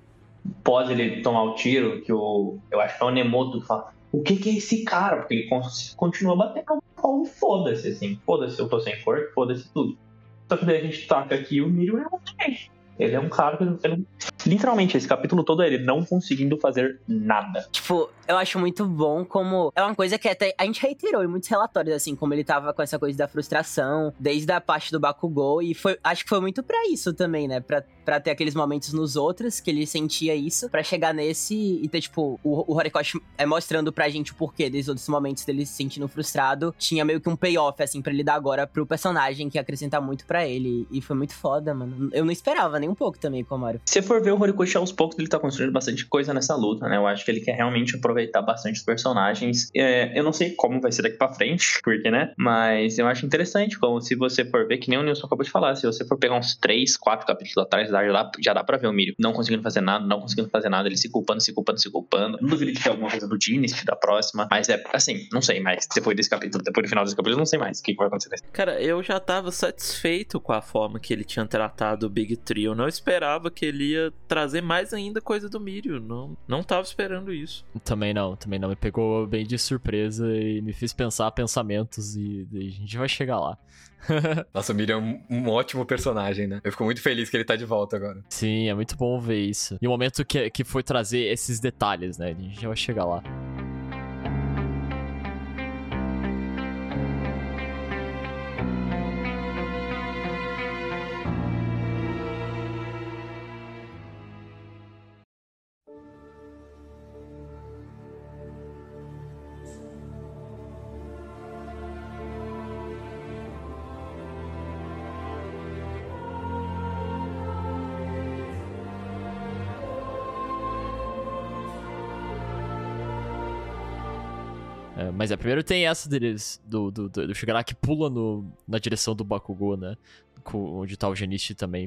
pós ele tomar o tiro, que o. Eu acho que é o Nemoto fala. O que, que é esse cara? Porque ele continua batendo como foda-se, assim. Foda-se, eu tô sem cor, foda-se tudo. Só que daí a gente taca aqui o Mirio é um ele é um cara que ele, literalmente esse capítulo todo é ele não conseguindo fazer nada. Tipo, eu acho muito bom como é uma coisa que até a gente reiterou em muitos relatórios assim, como ele tava com essa coisa da frustração, desde a parte do Bakugou e foi, acho que foi muito para isso também, né? Para para ter aqueles momentos nos outros que ele sentia isso, para chegar nesse e ter tipo o, o Horikoshi é mostrando pra gente o porquê desses outros momentos dele se sentindo frustrado, tinha meio que um payoff assim para ele dar agora pro personagem que acrescenta muito para ele e foi muito foda, mano. Eu não esperava nem um pouco também com o Mario. Se for ver o Horikoshi aos poucos, ele tá construindo bastante coisa nessa luta, né? Eu acho que ele quer realmente aproveitar bastante os personagens. É, eu não sei como vai ser daqui pra frente, porque, né? Mas eu acho interessante como se você for ver, que nem o Nilson acabou de falar, se você for pegar uns 3, 4 capítulos atrás, já dá, já dá pra ver o Mirio não conseguindo fazer nada, não conseguindo fazer nada, ele se culpando, se culpando, se culpando. Não duvido de ter alguma coisa do Dynasty da próxima, mas é assim, não sei mais. Depois desse capítulo, depois do final desse capítulo, não sei mais o que, que vai acontecer. Cara, eu já tava satisfeito com a forma que ele tinha tratado o Big Trio não esperava que ele ia trazer mais ainda coisa do Mirio. Não, não tava esperando isso. Também não, também não. Me pegou bem de surpresa e me fez pensar pensamentos e, e a gente vai chegar lá. Nossa, o Mirio é um, um, ótimo personagem, né? Eu fico muito feliz que ele tá de volta agora. Sim, é muito bom ver isso. E o momento que, que foi trazer esses detalhes, né? A gente vai chegar lá. Mas é, primeiro tem essa deles, do, do, do, do Shigaraki pula no, na direção do Bakugou, né? onde tá o Genichi também,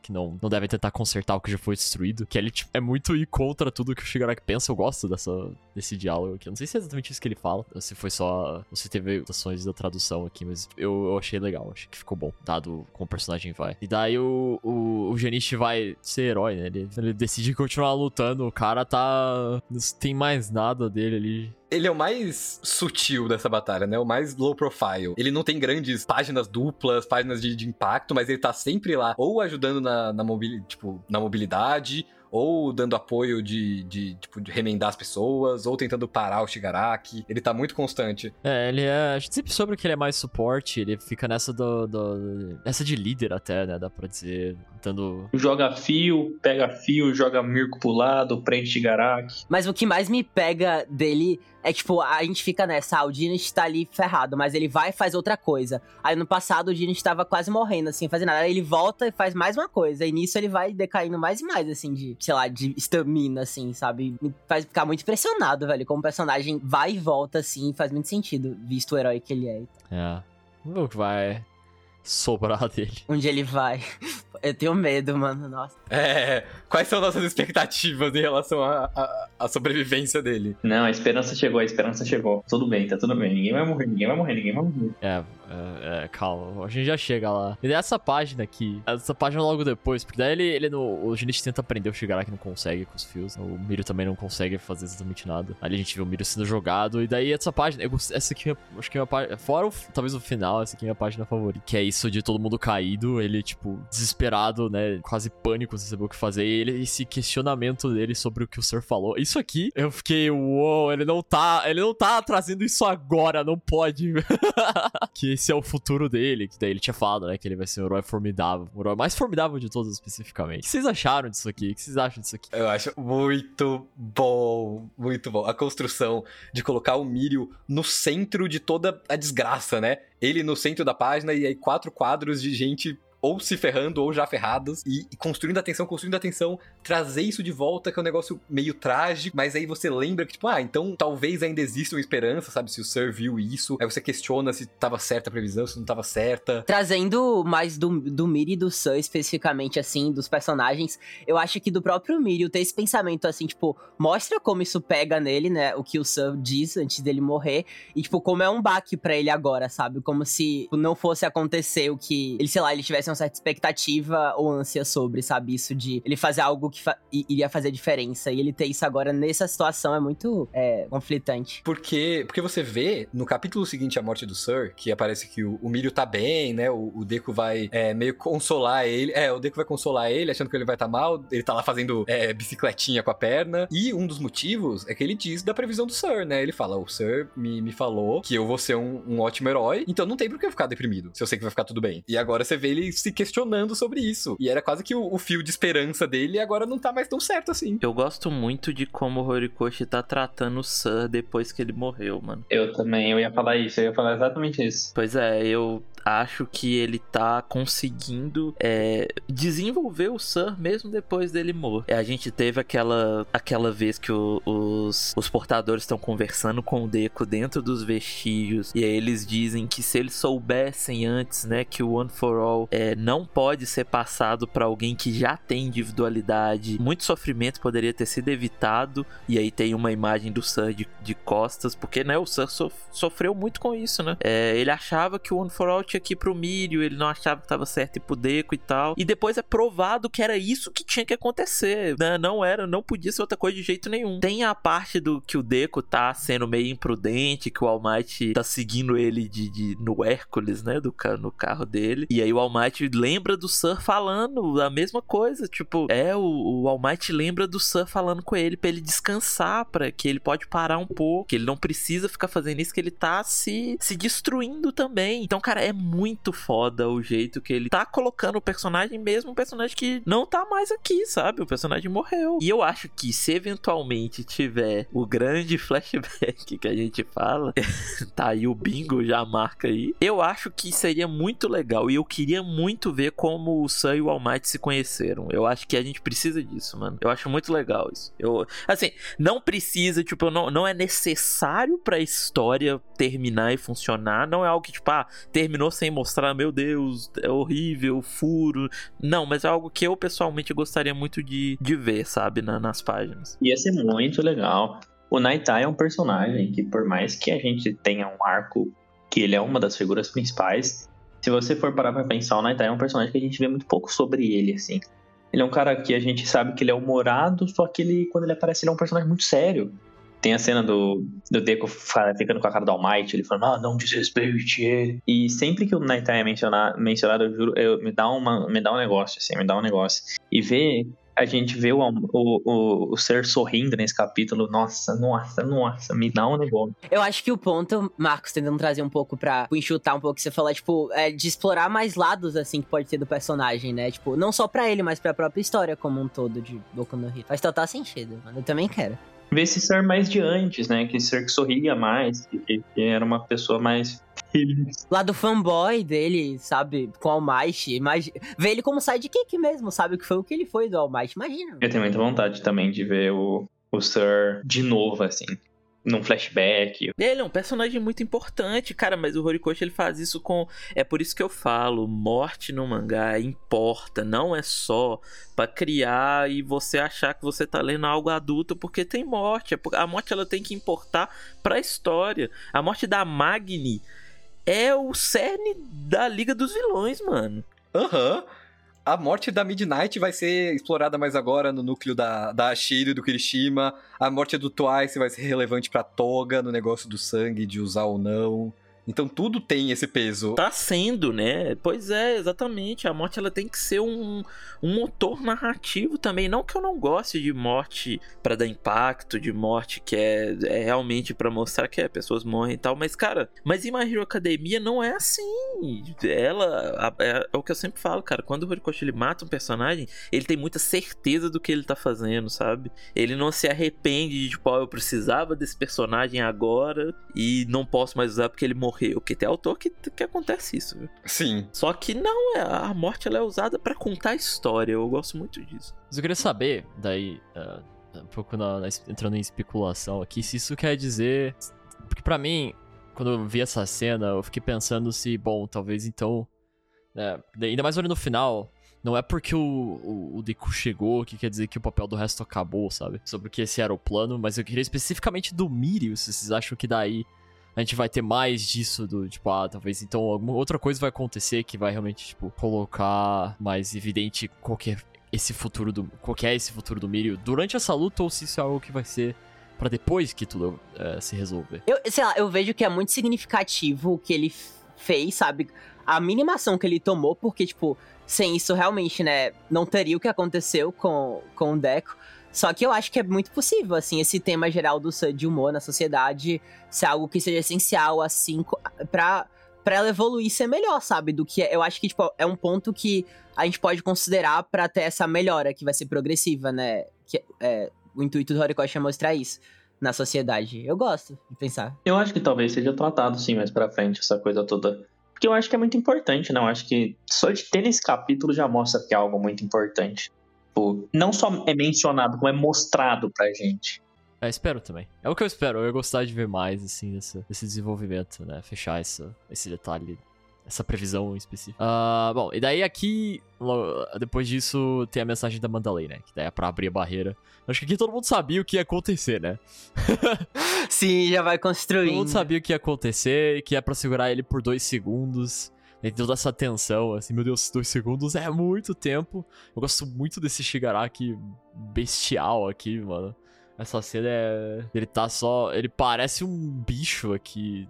que não, não deve tentar consertar o que já foi destruído. Que ele tipo, é muito ir contra tudo que o Shigaraki pensa. Eu gosto dessa, desse diálogo aqui. Eu não sei se é exatamente isso que ele fala, ou se foi só. Ou se teve anotações da tradução aqui, mas eu, eu achei legal, achei que ficou bom, dado como o personagem vai. E daí o, o, o Genichi vai ser herói, né? Ele, ele decide continuar lutando. O cara tá. Não tem mais nada dele ali ele é o mais sutil dessa batalha, né? O mais low profile. Ele não tem grandes páginas duplas, páginas de, de impacto, mas ele tá sempre lá, ou ajudando na, na, mobili tipo, na mobilidade, ou dando apoio de, de, tipo, de remendar as pessoas, ou tentando parar o Shigaraki. Ele tá muito constante. É, ele é. A gente sempre soube que ele é mais suporte, ele fica nessa do. do essa de líder até, né? Dá pra dizer. Tentando. Joga fio, pega fio, joga Mirko pro lado, prende Shigaraki. Mas o que mais me pega dele é tipo, a gente fica nessa, ah, o Diniz tá ali ferrado, mas ele vai e faz outra coisa. Aí no passado o Diniz tava quase morrendo, assim, fazendo nada. Aí ele volta e faz mais uma coisa. E nisso ele vai decaindo mais e mais, assim, de, sei lá, de estamina, assim, sabe? Me faz ficar muito impressionado, velho. Como o personagem vai e volta, assim, faz muito sentido, visto o herói que ele é. É. Vamos ver o que vai sobrar dele. Onde ele vai. Eu tenho medo, mano, nossa. É, quais são nossas expectativas em relação à sobrevivência dele? Não, a esperança chegou, a esperança chegou. Tudo bem, tá tudo bem. Ninguém vai morrer, ninguém vai morrer, ninguém vai morrer. É, é, é, calma, a gente já chega lá. E essa página aqui, essa página logo depois, porque daí ele, ele no, o Genichi tenta aprender o Shigaraki, não consegue com os fios. O Miro também não consegue fazer exatamente nada. Ali a gente vê o Miro sendo jogado, e daí essa página, eu, essa aqui, acho que é uma página, fora o, talvez o final, essa aqui é a minha página favorita, que é isso de todo mundo caído, ele, tipo, desesperado, né, quase pânico, sem saber o que fazer, e ele, esse questionamento dele sobre o que o Sir falou. Isso aqui, eu fiquei, uou, wow, ele não tá, ele não tá trazendo isso agora, não pode. que esse é o futuro dele, que daí ele tinha falado, né, que ele vai ser um herói formidável, o herói mais formidável de todos especificamente. O que vocês acharam disso aqui? O que vocês acham disso aqui? Eu acho muito bom, muito bom. A construção de colocar o Mirio no centro de toda a desgraça, né? Ele no centro da página e aí quatro quadros de gente ou se ferrando ou já ferrados e, construindo a tensão, construindo a tensão, trazer isso de volta que é um negócio meio trágico, mas aí você lembra que tipo, ah, então talvez ainda exista uma esperança, sabe, se o Sir viu isso. Aí você questiona se tava certa a previsão, se não tava certa. Trazendo mais do, do Miri e do Sun, especificamente, assim, dos personagens, eu acho que do próprio Mirio ter esse pensamento, assim, tipo, mostra como isso pega nele, né? O que o Sun diz antes dele morrer. E, tipo, como é um baque para ele agora, sabe? Como se tipo, não fosse acontecer o que ele, sei lá, ele tivesse uma certa expectativa ou ânsia sobre, sabe? Isso de ele fazer algo que fa iria fazer diferença. E ele ter isso agora nessa situação é muito é, conflitante. Porque, porque você vê no capítulo seguinte, A Morte do Sir, que aparece que o, o Mirio tá bem, né? O, o Deku vai é, meio consolar ele. É, o Deku vai consolar ele, achando que ele vai estar tá mal. Ele tá lá fazendo é, bicicletinha com a perna. E um dos motivos é que ele diz da previsão do Sir, né? Ele fala: o Sir me, me falou que eu vou ser um, um ótimo herói, então não tem por que eu ficar deprimido, se eu sei que vai ficar tudo bem. E agora você vê ele se questionando sobre isso. E era quase que o, o fio de esperança dele agora não tá mais tão certo assim. Eu gosto muito de como o Horikoshi tá tratando o Sir depois que ele morreu, mano. Eu também, eu ia falar isso, eu ia falar exatamente isso. Pois é, eu acho que ele tá conseguindo é, desenvolver o Sam mesmo depois dele morrer. A gente teve aquela, aquela vez que o, os, os portadores estão conversando com o Deco dentro dos vestígios e aí eles dizem que se eles soubessem antes, né, que o One for All é, não pode ser passado para alguém que já tem individualidade, muito sofrimento poderia ter sido evitado. E aí tem uma imagem do Sam de, de costas, porque né, o Sam sof, sofreu muito com isso, né? É, ele achava que o One for All que ir pro Mírio, ele não achava que tava certo ir pro Deco e tal. E depois é provado que era isso que tinha que acontecer. Né? Não era, não podia ser outra coisa de jeito nenhum. Tem a parte do que o Deco tá sendo meio imprudente, que o All Might tá seguindo ele de, de no Hércules, né? Do, no carro dele. E aí o All Might lembra do Sir falando a mesma coisa. Tipo, é, o, o All Might lembra do Sir falando com ele pra ele descansar, para que ele pode parar um pouco, que ele não precisa ficar fazendo isso, que ele tá se, se destruindo também. Então, cara, é muito foda o jeito que ele tá colocando o personagem, mesmo um personagem que não tá mais aqui, sabe? O personagem morreu. E eu acho que se eventualmente tiver o grande flashback que a gente fala, tá aí o bingo já marca aí. Eu acho que seria muito legal e eu queria muito ver como o Sam e o All Might se conheceram. Eu acho que a gente precisa disso, mano. Eu acho muito legal isso. Eu, assim, não precisa, tipo, não, não é necessário pra história terminar e funcionar. Não é algo que, tipo, ah, terminou sem mostrar, meu Deus, é horrível, furo. Não, mas é algo que eu pessoalmente gostaria muito de, de ver, sabe, na, nas páginas. Ia ser muito legal. O Naitai é um personagem que, por mais que a gente tenha um arco que ele é uma das figuras principais, se você for parar pra pensar, o Naitai é um personagem que a gente vê muito pouco sobre ele, assim. Ele é um cara que a gente sabe que ele é humorado, só que ele, quando ele aparece, ele é um personagem muito sério. Tem a cena do, do Deco ficando com a cara do Almighty, ele falando, ah, não desrespeite ele. E sempre que o Nighttime é mencionado, mencionado eu juro, eu, me, dá uma, me dá um negócio, assim, me dá um negócio. E ver a gente vê o, o, o, o, ser sorrindo nesse capítulo, nossa, nossa, nossa, me dá um negócio. Eu acho que o ponto, Marcos, tentando trazer um pouco pra enxutar um pouco que você falou, tipo, é de explorar mais lados, assim, que pode ter do personagem, né? Tipo, não só pra ele, mas pra própria história como um todo de Boku no Hero. Faz total sentido, mano. Eu também quero ver esse ser mais de antes, né? Que ser que sorria mais, que, que era uma pessoa mais Lá do fanboy dele, sabe? Com o All Might. Imagina... Ver ele como sidekick mesmo, sabe? O que foi o que ele foi do All Might. Imagina. Eu tenho muita vontade também de ver o, o Sir de novo, assim num flashback. Ele é um personagem muito importante, cara, mas o Horikoshi ele faz isso com. É por isso que eu falo: morte no mangá importa, não é só para criar e você achar que você tá lendo algo adulto porque tem morte. É a morte ela tem que importar pra história. A morte da Magni é o cerne da Liga dos Vilões, mano. Aham. Uhum a morte da Midnight vai ser explorada mais agora no núcleo da, da Ashiro e do Kirishima. A morte do Twice vai ser relevante pra Toga no negócio do sangue, de usar ou não. Então tudo tem esse peso. Tá sendo, né? Pois é, exatamente. A morte ela tem que ser um, um motor narrativo também. Não que eu não goste de morte para dar impacto, de morte que é, é realmente para mostrar que é, pessoas morrem e tal. Mas, cara, mas em My Hero Academia não é assim. Ela. É, é o que eu sempre falo, cara. Quando o Horikoshi ele mata um personagem, ele tem muita certeza do que ele tá fazendo, sabe? Ele não se arrepende de, tipo, oh, eu precisava desse personagem agora e não posso mais usar porque ele morreu morrer. Porque tem autor que, que acontece isso, viu? Sim. Só que não, é- a morte ela é usada pra contar a história. Eu gosto muito disso. Mas eu queria saber, daí, ah, um pouco na- na entrando em especulação aqui, se isso quer dizer. Porque pra mim, quando eu vi essa cena, eu fiquei pensando se, bom, talvez então. né, ainda mais olhando no final. Não é porque o, o, o Deku chegou que quer dizer que o papel do resto acabou, sabe? Sobre que esse era o plano, mas eu queria especificamente do Mirio, se vocês acham que daí a gente vai ter mais disso, do tipo, ah, talvez então alguma outra coisa vai acontecer que vai realmente, tipo, colocar mais evidente qualquer esse futuro do. Qual é esse futuro do Mirio durante essa luta ou se isso é algo que vai ser pra depois que tudo eh, se resolver. Eu, sei lá, eu vejo que é muito significativo o que ele fez, sabe? A mínima ação que ele tomou, porque, tipo, sem isso realmente, né, não teria o que aconteceu com, com o Deco. Só que eu acho que é muito possível, assim, esse tema geral do de humor na sociedade ser algo que seja essencial, assim, pra, pra ela evoluir ser melhor, sabe? Do que. Eu acho que, tipo, é um ponto que a gente pode considerar pra ter essa melhora, que vai ser progressiva, né? Que, é, o intuito do Horikoshi é mostrar isso na sociedade. Eu gosto de pensar. Eu acho que talvez seja tratado, sim, mais pra frente, essa coisa toda. Porque eu acho que é muito importante, né? Eu acho que só de ter nesse capítulo já mostra que é algo muito importante. Tipo, não só é mencionado, como é mostrado pra gente. É, espero também. É o que eu espero. Eu ia gostar de ver mais, assim, desse, desse desenvolvimento, né? Fechar essa, esse detalhe, essa previsão em específico. Ah, bom, e daí aqui, depois disso, tem a mensagem da Mandalay, né? Que daí é pra abrir a barreira. Acho que aqui todo mundo sabia o que ia acontecer, né? Sim, já vai Todo construindo. mundo sabia o que ia acontecer, que ia pra segurar ele por dois segundos. Tem toda essa tensão, assim, meu Deus, dois segundos é muito tempo. Eu gosto muito desse Shigaraki bestial aqui, mano. Essa cena é. Ele tá só. Ele parece um bicho aqui.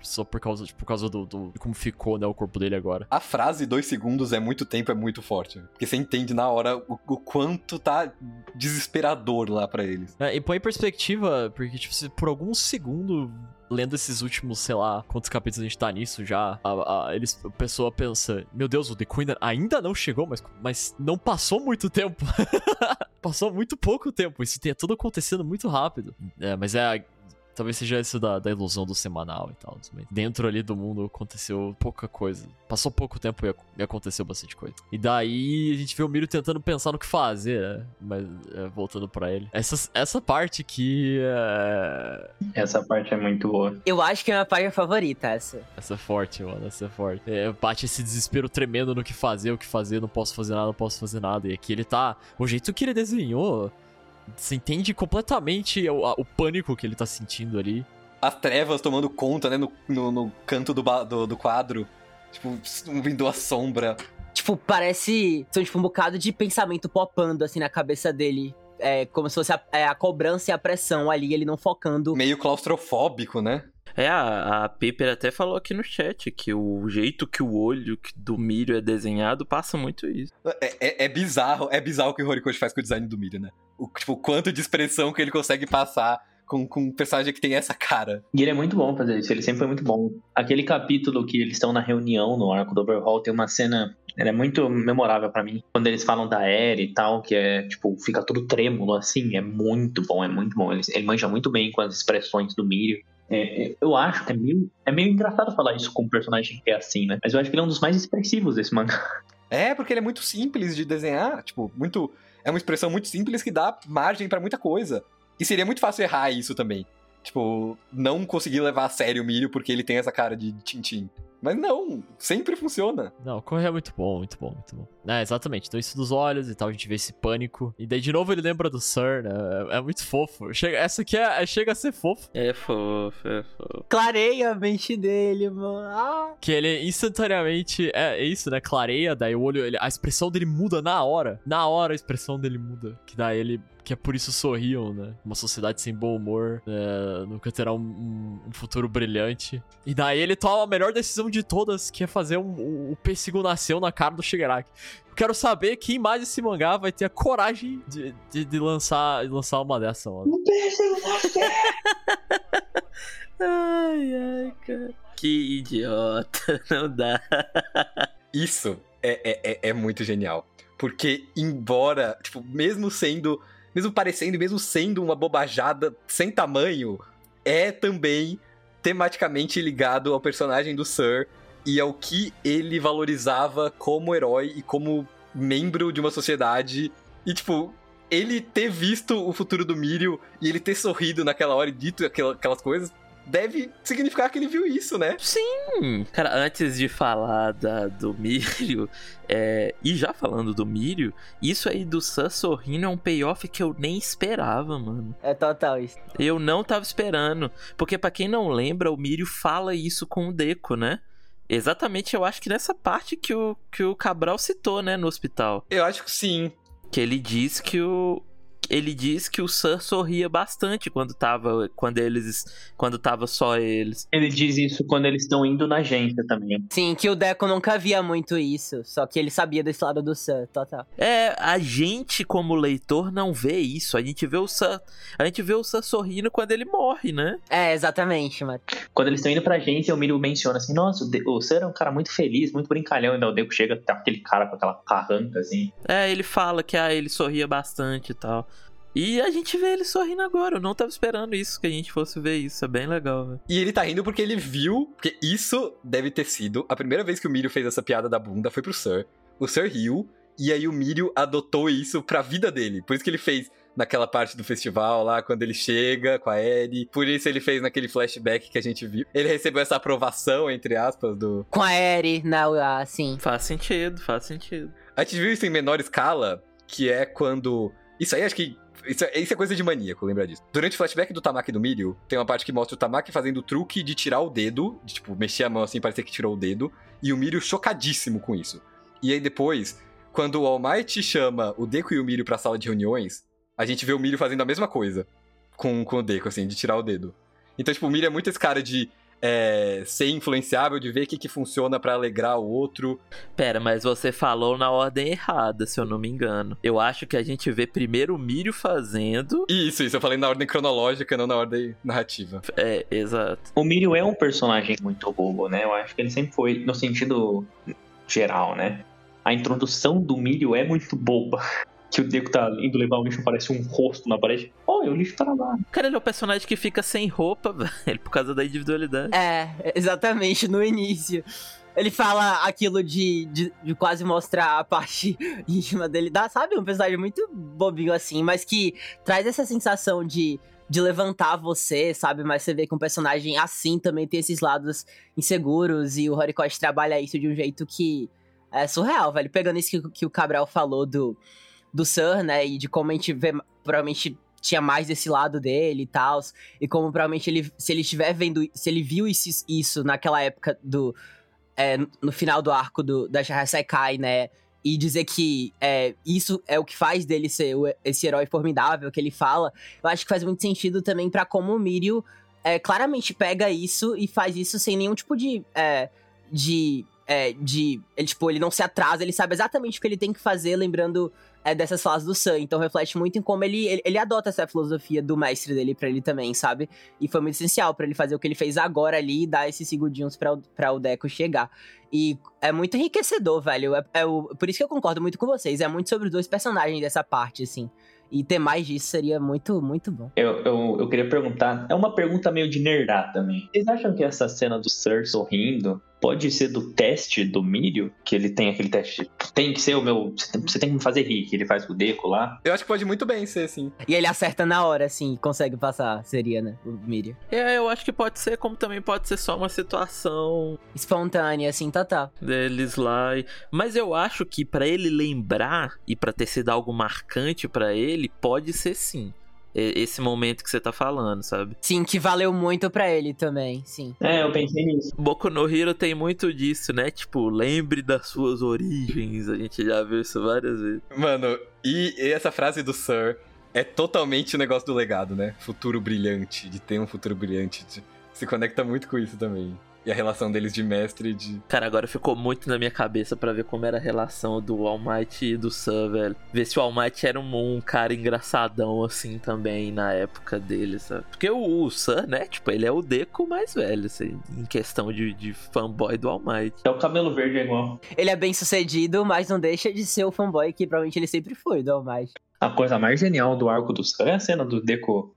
Só por causa, por causa do, do- de como ficou, né, o corpo dele agora. A frase dois segundos é muito tempo, é muito forte. Porque você entende na hora o, o quanto tá desesperador lá pra eles. É, e põe em perspectiva, porque, tipo, se por algum segundo, lendo esses últimos, sei lá, quantos capítulos a gente tá nisso já, a, a, eles, a pessoa pensa, meu Deus, o The Queen ainda não chegou, mas, mas não passou muito tempo. passou muito pouco tempo, isso tem tudo acontecendo muito rápido. É, mas é... Talvez seja isso da, da ilusão do semanal e tal. Dentro ali do mundo aconteceu pouca coisa. Passou pouco tempo e, e aconteceu bastante coisa. E daí a gente vê o Miro tentando pensar no que fazer, né? Mas é, voltando pra ele. Essa, essa parte aqui é. Essa parte é muito boa. Eu acho que é a minha página favorita, essa. Essa é forte, mano. Essa é forte. É, bate esse desespero tremendo no que fazer, o que fazer, não posso fazer nada, não posso fazer nada. E aqui ele tá. O jeito que ele desenhou. Você entende completamente o, a- o pânico que ele tá sentindo ali. As trevas tomando conta, né, no, no, no canto do, do, do quadro. Tipo, vindo a sombra. Tipo, parece. São tipo um bocado de pensamento popando assim na cabeça dele. É como se fosse a, é, a cobrança e a pressão ali, ele não focando. Meio claustrofóbico, né? É, a, a Piper até falou aqui no chat que o jeito que o olho do Mirio é desenhado passa muito isso. É, é- é bizarro, é bizarro o que o Horikoshi faz com o design do Mirio, né? O, tipo, o quanto de expressão que ele consegue passar com, com um personagem que tem essa cara. E ele é muito bom fazer isso, ele sempre foi muito bom. Aquele capítulo que eles estão na reunião no arco do Overhaul tem uma cena. Ela é muito memorável pra mim. Quando eles falam da Eri e tal, que é, tipo, fica tudo trêmulo assim, é muito bom, é muito bom. Ele, ele manja muito bem com as expressões do Mirio. É, é, eu acho que é meio, é meio engraçado falar isso com um personagem que é assim, né? Mas eu acho que ele é um dos mais expressivos desse mangá. É, porque ele é muito simples de desenhar, tipo, muito. É uma expressão muito simples que dá margem pra muita coisa. E seria muito fácil errar isso também. Tipo, não conseguir levar a sério o Mirio porque ele tem essa cara de Tintin. Mas não, sempre funciona. Não, correr é muito bom, muito bom, muito bom. É, exatamente. Então isso dos olhos e tal, a gente vê esse pânico. E daí de novo ele lembra do Sir, né? É, é muito fofo. Chega, essa aqui é, é- chega a ser fofo. É fofo, é fofo. Clareia a mente dele, mano. Ah. Que ele instantaneamente. É, é isso, né? Clareia, daí o olho. Ele, a expressão dele muda na hora. Na hora a expressão dele muda. Que daí ele. Que é por isso sorriam, né? Uma sociedade sem bom humor é, nunca terá um, um- um futuro brilhante. E daí ele toma a melhor decisão de todas, que é fazer um, um- o pêssego nasceu na cara do Shigaraki. Eu quero saber quem mais esse mangá vai ter a coragem de, de, de lançar, de lançar uma dessa, mano. Ai, ai, cara. Que idiota, não dá. Isso é, é, é, é muito genial. Porque, embora, tipo, mesmo sendo. Mesmo parecendo, mesmo sendo uma bobajada sem tamanho, é também tematicamente ligado ao personagem do Sir e ao que ele valorizava como herói e como membro de uma sociedade. E, tipo, ele ter visto o futuro do Mirio e ele ter sorrido naquela hora e dito aquelas coisas, deve significar que ele viu isso, né? Sim! Cara, antes de falar da, do Mirio, é, e já falando do Mirio, isso aí do Sam sorrindo é um payoff que eu nem esperava, mano. É total isso. Eu não tava esperando. Porque para quem não lembra, o Mirio fala isso com o Deco, né? Exatamente, eu acho que nessa parte que o, que o Cabral citou, né, no hospital. Eu acho que sim. Que ele diz que o, ele diz que o Sir sorria bastante quando tava, quando eles, quando tava só eles. Ele diz isso quando eles estão indo na agência também. Sim, que o Deco nunca via muito isso, só que ele sabia desse lado do Sir, total. É, a gente como leitor não vê isso, a gente vê o Sir, a gente vê o Sir sorrindo quando ele morre, né? É, exatamente, mano. Quando eles estão indo pra agência, o Miro menciona assim, nossa, o, De o Sir é um cara muito feliz, muito brincalhão, e o Deco chega, tá aquele cara com aquela carranca, assim. É, ele fala que ah, ele sorria bastante e tal. E a gente vê ele sorrindo agora. Eu não tava esperando isso, que a gente fosse ver isso. É bem legal, velho. E ele tá rindo porque ele viu. Porque isso deve ter sido. A primeira vez que o Mirio fez essa piada da bunda foi pro Sir. O Sir riu. E aí o Mirio adotou isso pra vida dele. Por isso que ele fez naquela parte do festival lá, quando ele chega com a Ellie. Por isso ele fez naquele flashback que a gente viu. Ele recebeu essa aprovação, entre aspas, do. Com a Ellie, na, assim. Faz sentido, faz sentido. A gente viu isso em menor escala, que é quando. Isso aí acho que isso é, isso é, coisa de maníaco, lembra disso. Durante o flashback do Tamaki do Milho, tem uma parte que mostra o Tamaki fazendo o truque de tirar o dedo, de, tipo, mexer a mão assim, parecer que tirou o dedo, e o Milho chocadíssimo com isso. E aí depois, quando o All Might chama o Deku e o Milho pra sala de reuniões, a gente vê o Milho fazendo a mesma coisa com, com o Deku, assim, de tirar o dedo. Então, tipo, o Milho é muito esse cara de é, ser influenciável, de ver o que, que funciona para alegrar o outro. Pera, mas você falou na ordem errada, se eu não me engano. Eu acho que a gente vê primeiro o Mírio fazendo. Isso, isso, eu falei na ordem cronológica, não na ordem narrativa. É, exato. O Mírio é um personagem muito bobo, né? Eu acho que ele sempre foi, no sentido geral, né? A introdução do Mírio é muito boba que o Deco tá indo levar o lixo, aparece um rosto na parede. Olha, o lixo tá lá. Cara, ele é o personagem que fica sem roupa, velho, por causa da individualidade. É, exatamente, no início. Ele fala aquilo de, de, de, quase mostrar a parte íntima dele. Dá, sabe? Um personagem muito bobinho assim, mas que traz essa sensação de, de levantar você, sabe? Mas você vê que um personagem assim também tem esses lados inseguros e o Horikoshi trabalha isso de um jeito que é surreal, velho. Pegando isso que, que o Cabral falou do do Sir, né? E de como a gente vê, provavelmente tinha mais desse lado dele e tal. E como provavelmente ele, se ele estiver vendo, se ele viu isso, isso naquela época do. É, no final do arco do, da Kai, né? E dizer que é, isso é o que faz dele ser o, esse herói formidável que ele fala, eu acho que faz muito sentido também para como o Mirio é, claramente pega isso e faz isso sem nenhum tipo de. É, de. É, de. Ele, tipo, ele não se atrasa, ele sabe exatamente o que ele tem que fazer, lembrando é, dessas falas do Sam. Então reflete muito em como ele, ele, ele adota essa filosofia do mestre dele para ele também, sabe? E foi muito essencial para ele fazer o que ele fez agora ali e dar esses segundinhos pra, o Deco chegar. E é muito enriquecedor, velho. É, é o, por isso que eu concordo muito com vocês. É muito sobre os dois personagens dessa parte, assim. E ter mais disso seria muito, muito bom. Eu, eu, eu queria perguntar, é uma pergunta meio de nerdar também. Vocês acham que essa cena do Sir sorrindo pode ser do teste do Mirio? Que ele tem aquele teste. Tem que ser o meu. Você tem, que me fazer rir, que ele faz com o Deco lá. Eu acho que pode muito bem ser, sim. E ele acerta na hora, assim, consegue passar, seria, né? O Mirio. É, eu acho que pode ser, como também pode ser só uma situação. Espontânea, assim, tá, tá. Deles lá. Mas eu acho que para ele lembrar e para ter sido algo marcante para ele pode ser sim esse momento que você tá falando, sabe? Sim, que valeu muito para ele também, sim. É, eu pensei nisso. Boku no Hero tem muito disso, né? Tipo, lembre das suas origens. A gente já viu isso várias vezes. Mano, e essa frase do Sir é totalmente o negócio do legado, né? Futuro brilhante, de ter um futuro brilhante. Se conecta muito com isso também e a relação deles de mestre e de. Cara, agora ficou muito na minha cabeça para ver como era a relação do All Might e do Sun, velho. Ver se o All Might era um, um, cara engraçadão assim também na época dele, sabe? Porque o, o Sun, né? Tipo, ele é o Deco mais velho, assim, em questão de, de fanboy do All Might. É o cabelo verde é igual. Ele é bem sucedido, mas não deixa de ser o fanboy que provavelmente ele sempre foi do All Might. A coisa mais genial do arco do Sun é a cena do Deco.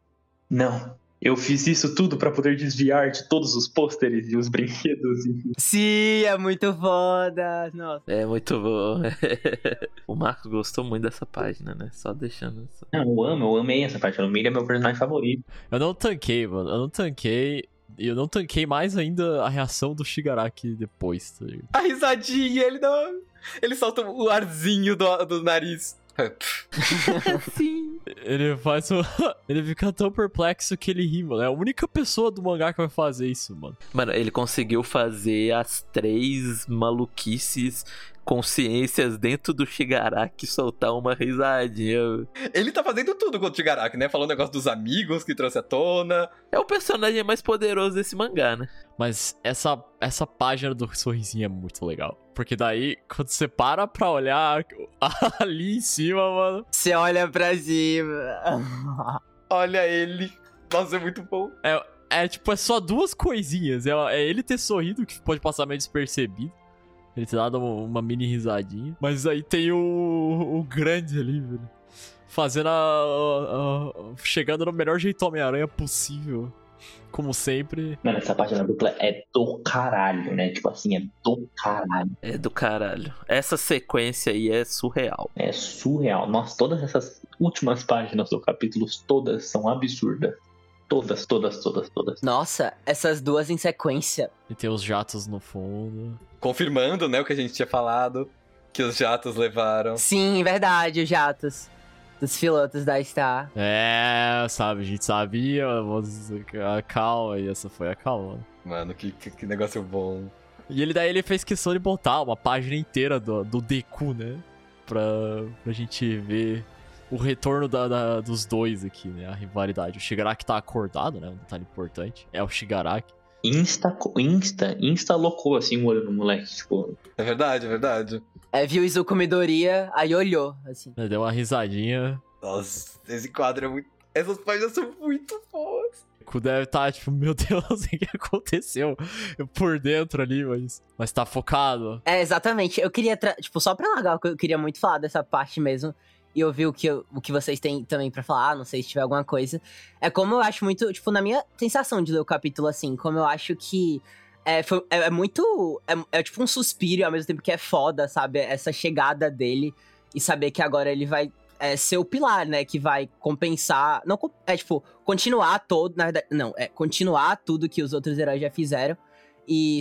Não, Eu fiz isso tudo pra poder desviar de todos os pôsteres e os brinquedos. e- Sim, é muito foda. Nossa. É muito bom. o Marcos gostou muito dessa página, né? Só deixando isso. Não, eu amo, eu amei essa parte. O Milho é meu personagem favorito. Eu não tanquei, mano. Eu não tanquei. E eu não tanquei mais ainda a reação do Shigaraki depois, tá ligado? A risadinha, ele não. Ele solta o arzinho do, do nariz. Sim. Ele faz ele fica tão perplexo que ele ri, mano. É a única pessoa do mangá que vai fazer isso, mano. Mano, ele conseguiu fazer as três maluquices consciências dentro do Shigaraki soltar uma risadinha. Ele tá fazendo tudo contra o Shigaraki, né? Falando o negócio dos amigos que trouxe à tona. É o personagem mais poderoso desse mangá, né? Mas essa, essa página do sorrisinho é muito legal. Porque daí, quando você para pra olhar ali em cima, mano. Você olha pra cima. Olha ele. Nossa, é muito bom. É tipo, é só duas coisinhas. É, é ele ter sorrido, que pode passar meio despercebido. Ele ter dado uma, uma mini risadinha. Mas aí tem o, o grande ali, velho. Fazendo a, a- a- Chegando no melhor jeito Homem-Aranha possível. Como sempre. Mano, essa página dupla é do caralho, né? Tipo assim, é do caralho. É do caralho. Essa sequência aí é surreal. É surreal. Nossa, todas essas últimas páginas do capítulo, todas são absurdas. Todas, todas, todas, todas. Nossa, essas duas em sequência. E tem os jatos no fundo. Confirmando, né, o que a gente tinha falado. Que os jatos levaram. Sim, verdade, os jatos. Dos pilotos da Star. É, sabe, a gente sabia, mas a calma, e essa foi a calma. Mano, que, que, que negócio bom. E ele daí ele fez questão de botar uma página inteira do, do Deku, né? Pra, pra gente ver o retorno da, da- dos dois aqui, né? A rivalidade. O Shigaraki tá acordado, né? Um detalhe importante. É o Shigaraki. Insta, insta, insta loucou assim o olho no moleque. Tipo, É verdade, é verdade. É, viu Izuku Midoriya, aí olhou, assim. Ele deu uma risadinha. Nossa, esse quadro é muito. Essas páginas são muito boas. O deve estar, tipo, meu Deus, o que aconteceu por dentro ali, mas, mas tá focado. É, exatamente. Eu queria, tra- tipo, só pra largar, eu queria muito falar dessa parte mesmo. E ouvir o que, o que vocês têm também pra falar, não sei se tiver alguma coisa. É como eu acho muito, tipo, na minha sensação de ler o capítulo assim, como eu acho que é, foi- é, é muito. É, é tipo um suspiro, ao mesmo tempo que é foda, sabe? Essa chegada dele e saber que agora ele vai é, ser o pilar, né? Que vai compensar. Não, é tipo, continuar todo. Na verdade, não, é continuar tudo que os outros heróis já fizeram. E,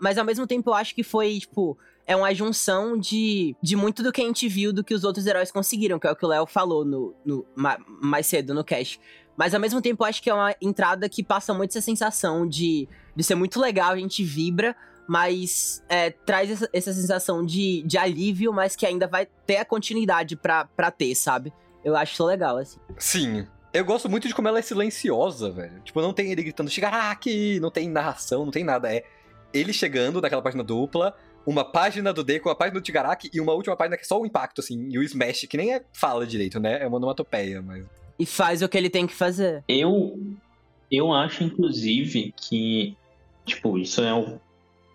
mas ao mesmo tempo eu acho que foi, tipo, é uma junção de, de muito do que a gente viu do que os outros heróis conseguiram, que é o que o Léo falou no, no- ma- mais cedo no cast. Mas ao mesmo tempo acho que é uma entrada que passa muito essa sensação de, de ser muito legal, a gente vibra, mas é, traz essa, essa sensação de, de alívio, mas que ainda vai ter a continuidade pra, ter, sabe? Eu acho legal, assim. Sim. Eu gosto muito de como ela é silenciosa, velho. Tipo, não tem ele gritando Shigaraki, não tem narração, não tem nada. É ele chegando naquela página dupla, uma página do Deku, uma página do Shigaraki e uma última página que é só o impacto, assim, e o Smash, que nem é fala direito, né? É uma onomatopeia, mas. E faz o que ele tem que fazer. eu eu acho inclusive que tipo, isso é o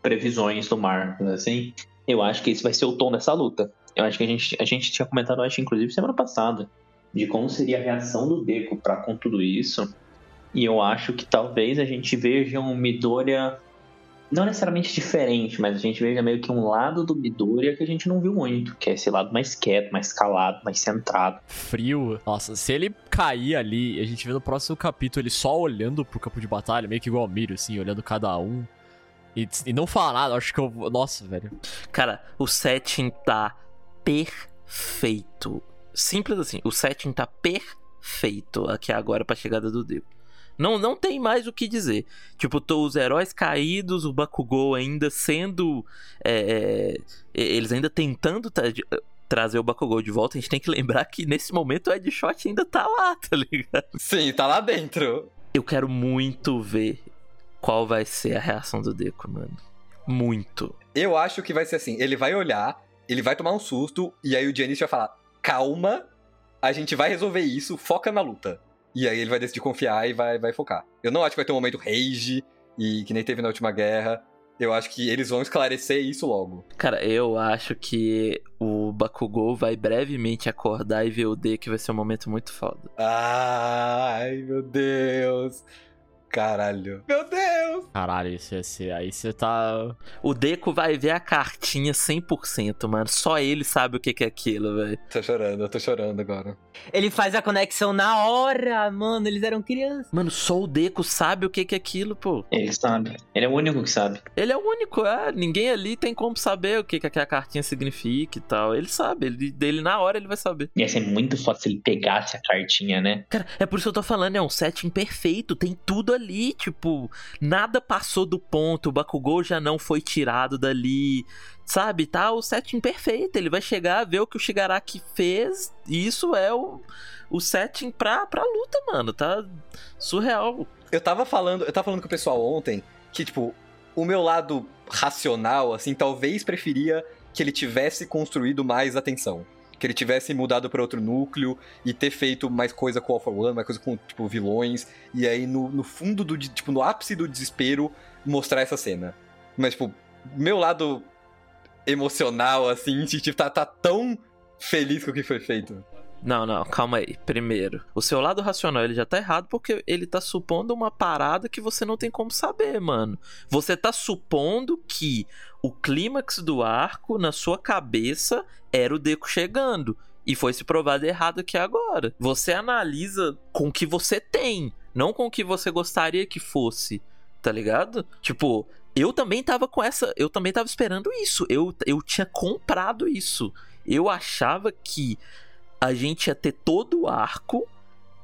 previsões do Marcos, assim. Eu acho que esse vai ser o tom dessa luta. Eu acho que a gente a gente tinha comentado, acho inclusive semana passada, de como seria a reação do Deco pra com tudo isso. E eu acho que talvez a gente veja um Midoriya não necessariamente diferente, mas a gente veja meio que um lado do Midoriya que a gente não viu muito, que é esse lado mais quieto, mais calado, mais centrado. Frio. Nossa, se ele cair ali, a gente vê no próximo capítulo ele só olhando pro campo de batalha, meio que igual o Miro, assim, olhando cada um. E, e não falar nada, acho que eu. vou- Nossa, velho. Cara, o setting tá perfeito. Simples assim, o setting tá perfeito aqui agora pra chegada do Deus. Não, não tem mais o que dizer. Tipo, tô os heróis caídos, o Bakugou ainda sendo. é, é, eles ainda tentando tra- de- trazer o Bakugou de volta. A gente tem que lembrar que nesse momento o Headshot ainda tá lá, tá ligado? Sim, tá lá dentro. Eu quero muito ver qual vai ser a reação do Deco, mano. Muito. Eu acho que vai ser assim: ele vai olhar, ele vai tomar um susto, e aí o Giannis vai falar: calma, a gente vai resolver isso, foca na luta. E aí ele vai decidir confiar e vai, vai focar. Eu não acho que vai ter um momento rage, e que nem teve na última guerra. Eu acho que eles vão esclarecer isso logo. Cara, eu acho que o Bakugou vai brevemente acordar e ver o D que vai ser um momento muito foda. Ai, meu Deus. Caralho. Meu Deus! Caralho, isso ia ser. Aí você tá. O Deco vai ver a cartinha 100%, mano. Só ele sabe o que que é aquilo, velho. Tô chorando, eu tô chorando agora. Ele faz a conexão na hora, mano. Eles eram crianças. Mano, só o Deco sabe o que que é aquilo, pô. Ele sabe. Ele é o único que sabe. Ele é o único, é. Ninguém ali tem como saber o que que aquela cartinha significa e tal. Ele sabe, ele, dele na hora ele vai saber. Ia ser muito fácil se ele pegasse a cartinha, né? Cara, é por isso que eu tô falando, é um setting perfeito, tem tudo ali, tipo, nada passou do ponto, o Bakugou já não foi tirado dali, sabe? Tá o setting perfeito, ele vai chegar, ver o que o Shigaraki fez, e isso é o, o setting pra, pra luta, mano, tá surreal. Eu tava falando, eu tava falando com o pessoal ontem que, tipo, o meu lado racional, assim, talvez preferia que ele tivesse construído mais a tensão. Que ele tivesse mudado pra outro núcleo e ter feito mais coisa com o for One, mais coisa com, tipo, vilões. E aí, no, no fundo do. Tipo, no ápice do desespero, mostrar essa cena. Mas, tipo, meu lado emocional, assim, tipo, tá, tá tão feliz com o que foi feito. Não, não, calma aí. Primeiro, o seu lado racional ele já tá errado porque ele tá supondo uma parada que você não tem como saber, mano. Você tá supondo que o clímax do arco na sua cabeça era o Deco chegando. E foi se provado errado aqui agora. Você analisa com o que você tem, não com o que você gostaria que fosse, tá ligado? Tipo, eu também tava com essa. Eu também tava esperando isso. Eu, eu tinha comprado isso. Eu achava que a gente ia ter todo o arco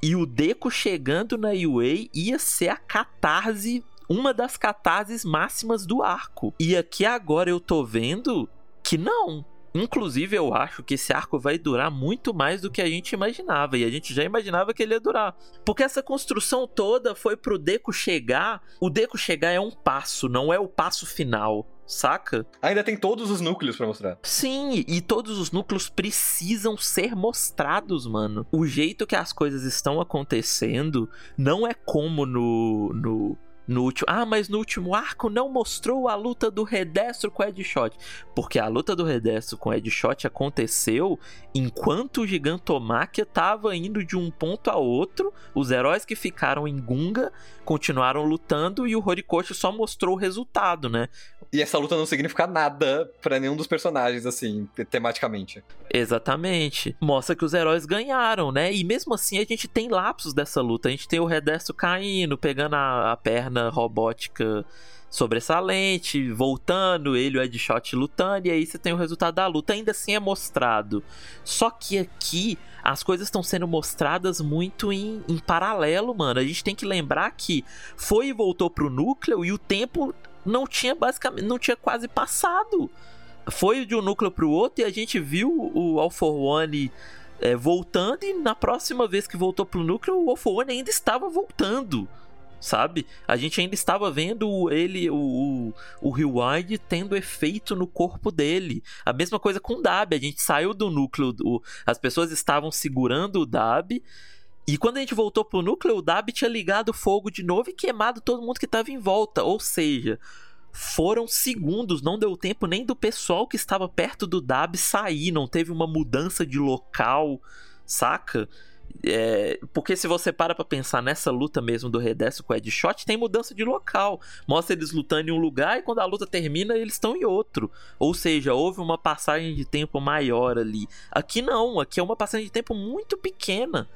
e o Deco chegando na UA ia ser a catarse, uma das catarses máximas do arco. E aqui agora eu tô vendo que não. Inclusive, eu acho que esse arco vai durar muito mais do que a gente imaginava. E a gente já imaginava que ele ia durar. Porque essa construção toda foi pro Deco chegar. O Deco chegar é um passo, não é o passo final. Saca? Ainda tem todos os núcleos pra mostrar. Sim, e todos os núcleos precisam ser mostrados, mano. O jeito que as coisas estão acontecendo não é como no. no no último. Ah, mas no último arco não mostrou a luta do Redestro com o Edshot. Porque a luta do Redestro com o Edshot aconteceu enquanto o Gigantomáquia tava indo de um ponto a outro. Os heróis que ficaram em Gunga continuaram lutando e o Horikoshi só mostrou o resultado, né? E essa luta não significa nada pra nenhum dos personagens, assim, tematicamente. Exatamente. Mostra que os heróis ganharam, né? E mesmo assim a gente tem lapsos dessa luta. A gente tem o Redestro caindo, pegando a, a perna robótica sobressalente, voltando, ele e o Edshot lutando, e aí você tem o resultado da luta. Ainda assim é mostrado. Só que aqui as coisas estão sendo mostradas muito em, em paralelo, mano. A gente tem que lembrar que foi e voltou pro núcleo e o tempo não tinha basicamente, não tinha quase passado foi de um núcleo pro outro e a gente viu o All for One é, voltando e na próxima vez que voltou pro núcleo o All for One ainda estava voltando, sabe? A gente ainda estava vendo ele, o, o, o Rewind tendo efeito no corpo dele. A mesma coisa com o Dab, a gente saiu do núcleo, o, as pessoas estavam segurando o Dab e quando a gente voltou pro núcleo, o Dab tinha ligado fogo de novo e queimado todo mundo que estava em volta. Ou seja, foram segundos, não deu tempo nem do pessoal que estava perto do Dab sair, não teve uma mudança de local, saca? É, porque se você para pra pensar nessa luta mesmo do Redestro com o Edshot, tem mudança de local. Mostra eles lutando em um lugar e quando a luta termina, eles estão em outro. Ou seja, houve uma passagem de tempo maior ali. Aqui não, aqui é uma passagem de tempo muito pequena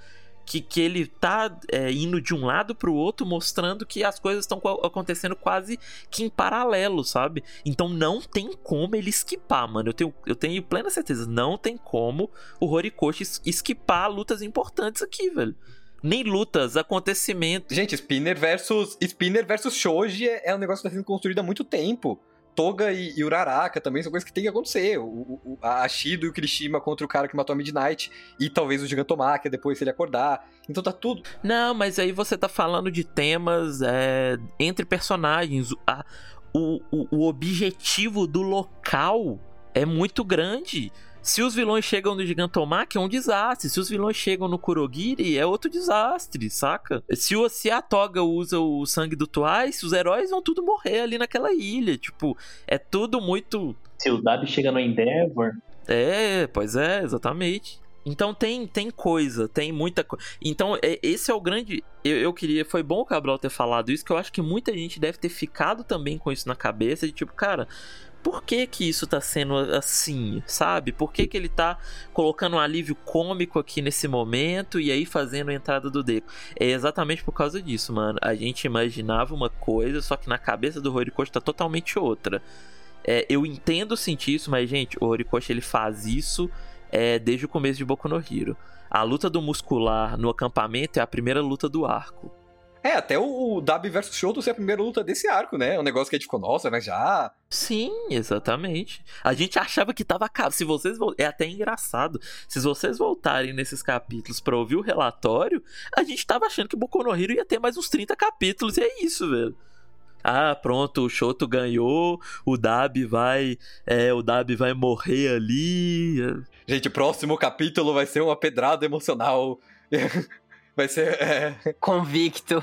que, que ele tá é, indo de um lado pro outro, mostrando que as coisas estão acontecendo quase que em paralelo, sabe? Então não tem como ele esquipar, mano. Eu tenho, eu tenho plena certeza, não tem como o Horikoshi esquipar lutas importantes aqui, velho. Nem lutas, acontecimentos. Gente, Spinner versus Spinner versus Shoji é, é um negócio que tá sendo construído há muito tempo. Toga e, e Uraraka também são coisas que tem que acontecer. O, o, a e o Kirishima contra o cara que matou a Midnight. E talvez o Gigantomachia depois se ele acordar. Então tá tudo. Não, mas aí você tá falando de temas é, entre personagens. A, o, o, o objetivo do local é muito grande. Se os vilões chegam no Gigantomach, é um desastre. Se os vilões chegam no Kurogiri, é outro desastre, saca? Se, o, se a Toga usa o sangue do Twice, os heróis vão tudo morrer ali naquela ilha. Tipo, é tudo muito. Se o Dabi chega no Endeavor. É, pois é, exatamente. Então tem, tem coisa, tem muita coisa. Então, é, esse é o grande. Eu, eu, queria. Foi bom o Cabral ter falado isso, que eu acho que muita gente deve ter ficado também com isso na cabeça. De tipo, cara, por que que isso tá sendo assim, sabe? Por que que ele tá colocando um alívio cômico aqui nesse momento e aí fazendo a entrada do Deco? É exatamente por causa disso, mano. A gente imaginava uma coisa, só que na cabeça do Horikoshi tá totalmente outra. É, eu entendo sentir isso, mas, gente, o Horikoshi ele faz isso é, desde o começo de Boku no Hero. A luta do muscular no acampamento é a primeira luta do arco. É, até o, o Dabi vs Shoto ser a primeira luta desse arco, né? É um negócio que a gente ficou, nossa, mas já. Sim, exatamente. A gente achava que tava acabado. Se vocês É até engraçado. Se vocês voltarem nesses capítulos pra ouvir o relatório, a gente tava achando que Boku no Hero ia ter mais uns 30 capítulos. E é isso, velho. Ah, pronto, o Shoto ganhou, o Dabi vai, é, o Dabi vai morrer ali. Gente, o próximo capítulo vai ser uma pedrada emocional. Vai ser. É... Convicto.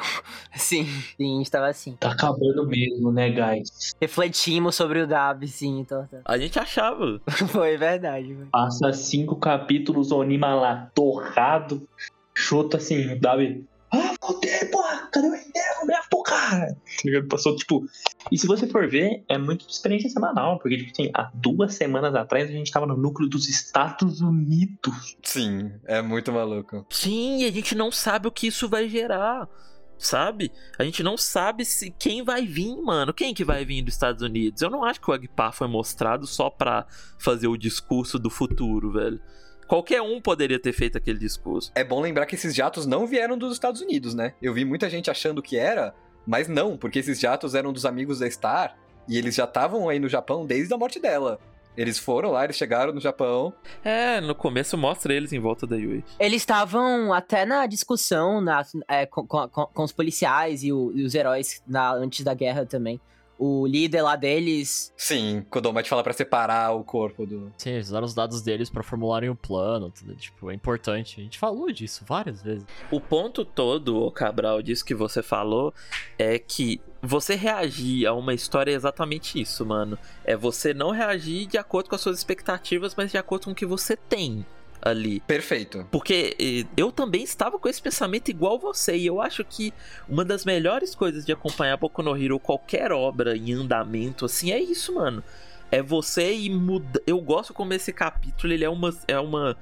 Sim, sim, estava assim. Tá acabando mesmo, né, guys? Refletimos sobre o Dab, sim, então. Tá. A gente achava. Foi verdade. Foi. Passa cinco capítulos, o Onima lá, torrado. Chuta assim, o Dab. Ah, voltei, porra! Cadê o Endeavor? Minha porra! Tá Passou, tipo. E se você for ver, é muito de experiência semanal, porque, tipo assim, há duas semanas atrás a gente tava no núcleo dos Estados Unidos. Sim, é muito maluco. Sim, a gente não sabe o que isso vai gerar. Sabe? A gente não sabe se quem vai vir, mano. Quem que vai vir dos Estados Unidos? Eu não acho que o Agpar foi mostrado só pra fazer o discurso do futuro, velho. Qualquer um poderia ter feito aquele discurso. É bom lembrar que esses jatos não vieram dos Estados Unidos, né? Eu vi muita gente achando que era, mas não, porque esses jatos eram dos amigos da Star e eles já estavam aí no Japão desde a morte dela. Eles foram lá, eles chegaram no Japão. É, no começo mostra eles em volta da Yui. Eles estavam até na discussão na, é, com, com, com, os policiais e, o, e os heróis na, antes da guerra também o líder lá deles. Sim, quando o te fala para separar o corpo do. Sim, eles usaram os dados deles para formularem o plano, tudo, tipo, é importante. A gente falou disso várias vezes. O ponto todo, o Cabral, disso que você falou, é que você reagir a uma história é exatamente isso, mano. É você não reagir de acordo com as suas expectativas, mas de acordo com o que você tem ali. Perfeito. Porque eu também estava com esse pensamento igual você, e eu acho que uma das melhores coisas de acompanhar Boku no Hero, qualquer obra em andamento, assim, é isso, mano. É você e muda. Eu gosto como esse capítulo ele é uma. É uma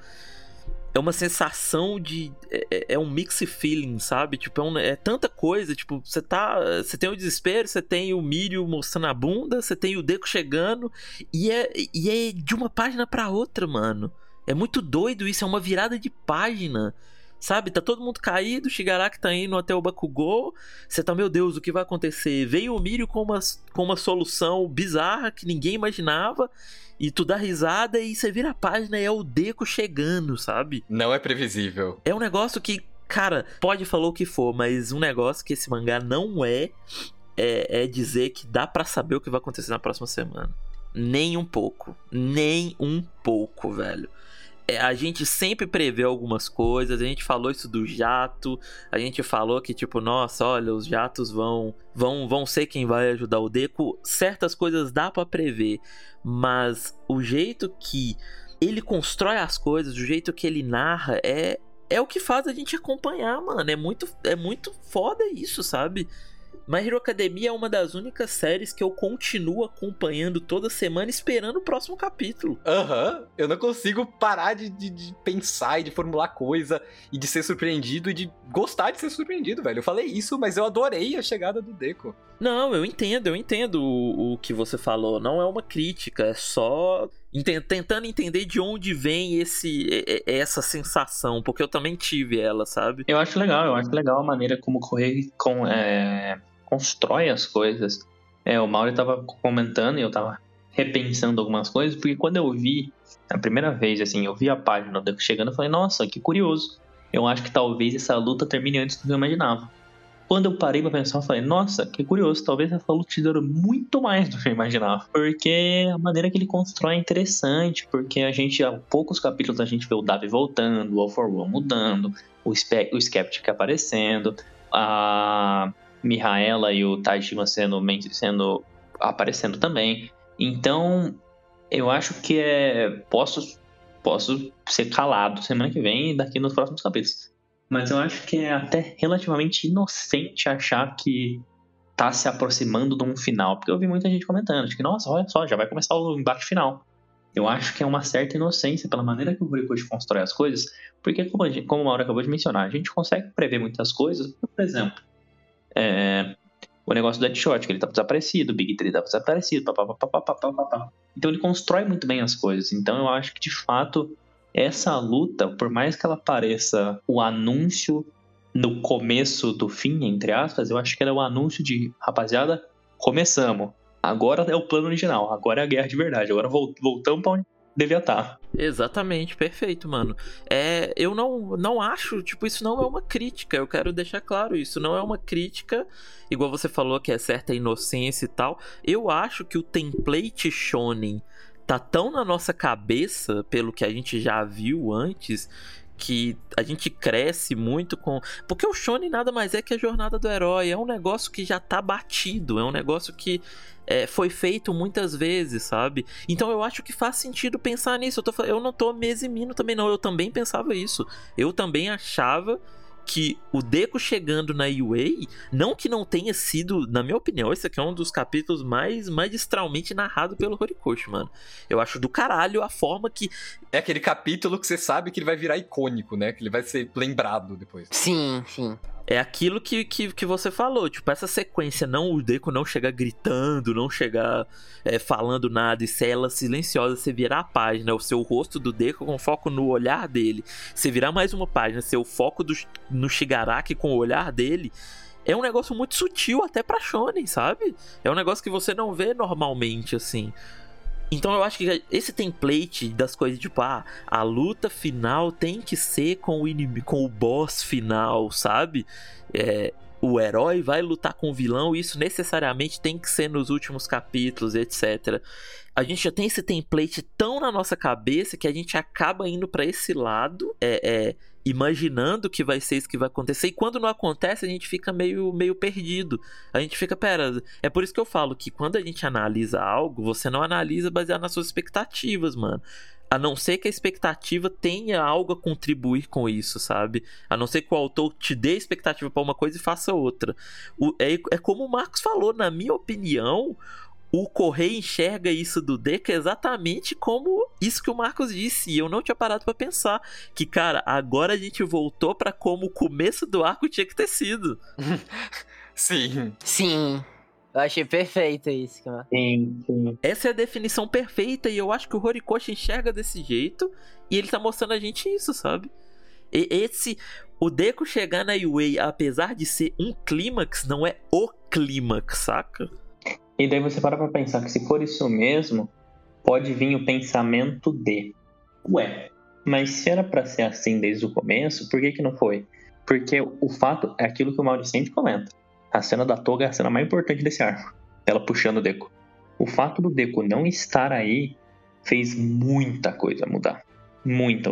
é uma sensação de. É, é, é um mix feeling, sabe? Tipo, é, um, é, tanta coisa. Tipo, você tá. Você tem o desespero, você tem o Mirio mostrando a bunda, você tem o Deco chegando. E é, e é de uma página para outra, mano. É muito doido isso, é uma virada de página. Sabe, tá todo mundo caído, Shigaraki tá indo até o Bakugou. Você tá, meu Deus, o que vai acontecer? Veio o Mirio com uma, com uma solução bizarra que ninguém imaginava. E tu dá risada e você vira a página e é o Deco chegando, sabe? Não é previsível. É um negócio que, cara, pode falar o que for, mas um negócio que esse mangá não é, é, é dizer que dá para saber o que vai acontecer na próxima semana. Nem um pouco. Nem um pouco, velho. É, a gente sempre prevê algumas coisas. A gente falou isso do jato. A gente falou que, tipo, nossa, olha, os jatos vão vão, vão ser quem vai ajudar o Deco. Certas coisas dá para prever, mas o jeito que ele constrói as coisas, o jeito que ele narra é é o que faz a gente acompanhar, mano. É muito é muito foda isso, sabe? My Hero Academia é uma das únicas séries que eu continuo acompanhando toda semana esperando o próximo capítulo. Aham, uhum. eu não consigo parar de, de, de, pensar e de formular coisa e de ser surpreendido e de gostar de ser surpreendido, velho. Eu falei isso, mas eu adorei a chegada do Deco. Não, eu entendo, eu entendo o, o que você falou. Não é uma crítica, é só tentando entender de onde vem esse essa sensação, porque eu também tive ela, sabe? Eu acho legal, eu acho legal a maneira como correr com é, constrói as coisas. É, o Mauro estava comentando e eu estava repensando algumas coisas, porque quando eu vi a primeira vez, assim, eu vi a página do chegando, eu falei, nossa, que curioso. Eu acho que talvez essa luta termine antes do que eu imaginava. Quando eu parei pra pensar, eu falei, nossa, que curioso, talvez essa luta dure muito mais do que eu imaginava. Porque a maneira que ele constrói é interessante, porque a gente, há poucos capítulos, a gente vê o Davi voltando, o All for One mudando, o, o Skeptic aparecendo, a Mihaela e o Tajima sendo, sendo aparecendo também. Então, eu acho que é. Posso, posso ser calado semana que vem e daqui nos próximos capítulos. Mas eu acho que é até relativamente inocente achar que tá se aproximando de um final. Porque eu vi muita gente comentando, de que, nossa, olha só, já vai começar o embate final. Eu acho que é uma certa inocência pela maneira que o Horikoshi constrói as coisas, porque como, a gente, como o Mauro acabou de mencionar, a gente consegue prever muitas coisas. Por exemplo, é, o negócio do Deadshot, que ele tá desaparecido, o Big Tree tá desaparecido, papapá. Então ele constrói muito bem as coisas. Então eu acho que de fato essa luta, por mais que ela pareça o anúncio no começo do fim, entre aspas, eu acho que ela é o anúncio de, rapaziada, começamos. Agora é o plano original, agora é a guerra de verdade, agora voltamos pra onde devia estar. Exatamente, perfeito, mano. É, eu não, não acho, tipo, isso não é uma crítica, eu quero deixar claro isso, não é uma crítica, igual você falou que é certa inocência e tal. Eu acho que o template shonen tá tão na nossa cabeça, pelo que a gente já viu antes, que a gente cresce muito com. Porque o Shonen nada mais é que a jornada do herói. É um negócio que já tá batido. É um negócio que é, foi feito muitas vezes, sabe? Então eu acho que faz sentido pensar nisso. Eu, tô, eu não tô me eximindo também, não. Eu também pensava isso. Eu também achava que o Deco chegando na UA, não que não tenha sido, na minha opinião, esse aqui é um dos capítulos mais magistralmente narrado pelo Horikoshi, mano. Eu acho do caralho a forma que. É aquele capítulo que você sabe que ele vai virar icônico, né? Que ele vai ser lembrado depois. Sim, sim é aquilo que, que, que você falou, tipo, essa sequência, não o Deco não chegar gritando, não chegar é, falando nada e ser ela silenciosa, você virar a página, o seu rosto do Deco com foco no olhar dele, você virar mais uma página, seu foco do, no Shigaraki com o olhar dele, é um negócio muito sutil até pra Shonen, sabe? É um negócio que você não vê normalmente, assim. Então eu acho que esse template das coisas, tipo, ah, a luta final tem que ser com o inimigo, com o boss final, sabe? É, o herói vai lutar com o vilão, isso necessariamente tem que ser nos últimos capítulos, etc. A gente já tem esse template tão na nossa cabeça que a gente acaba indo para esse lado, é, é imaginando que vai ser isso que vai acontecer. E quando não acontece, a gente fica meio, meio perdido. A gente fica, pera, é por isso que eu falo que quando a gente analisa algo, você não analisa baseado nas suas expectativas, mano. A não ser que a expectativa tenha algo a contribuir com isso, sabe? A não ser que o autor te dê expectativa para uma coisa e faça outra. O, é, é como o Marcos falou, na minha opinião, o Correio enxerga isso do Deca exatamente como isso que o Marcos disse. E eu não tinha parado para pensar. Que, cara, agora a gente voltou para como o começo do arco tinha que ter sido. sim. Sim. Eu achei perfeito isso, cara. Sim, sim. Essa é a definição perfeita e eu acho que o Horikoshi enxerga desse jeito e ele tá mostrando a gente isso, sabe? E esse o Deco chegar na UA, apesar de ser um clímax, não é o clímax, saca? E daí você para pra pensar que se for isso mesmo, pode vir o pensamento de: ué, mas se era para ser assim desde o começo, por que, que não foi? Porque o fato é aquilo que o Mauri sempre comenta. A cena da toga é a cena mais importante desse arco. Ela puxando o Deco. O fato do Deco não estar aí fez muita coisa mudar. Muita.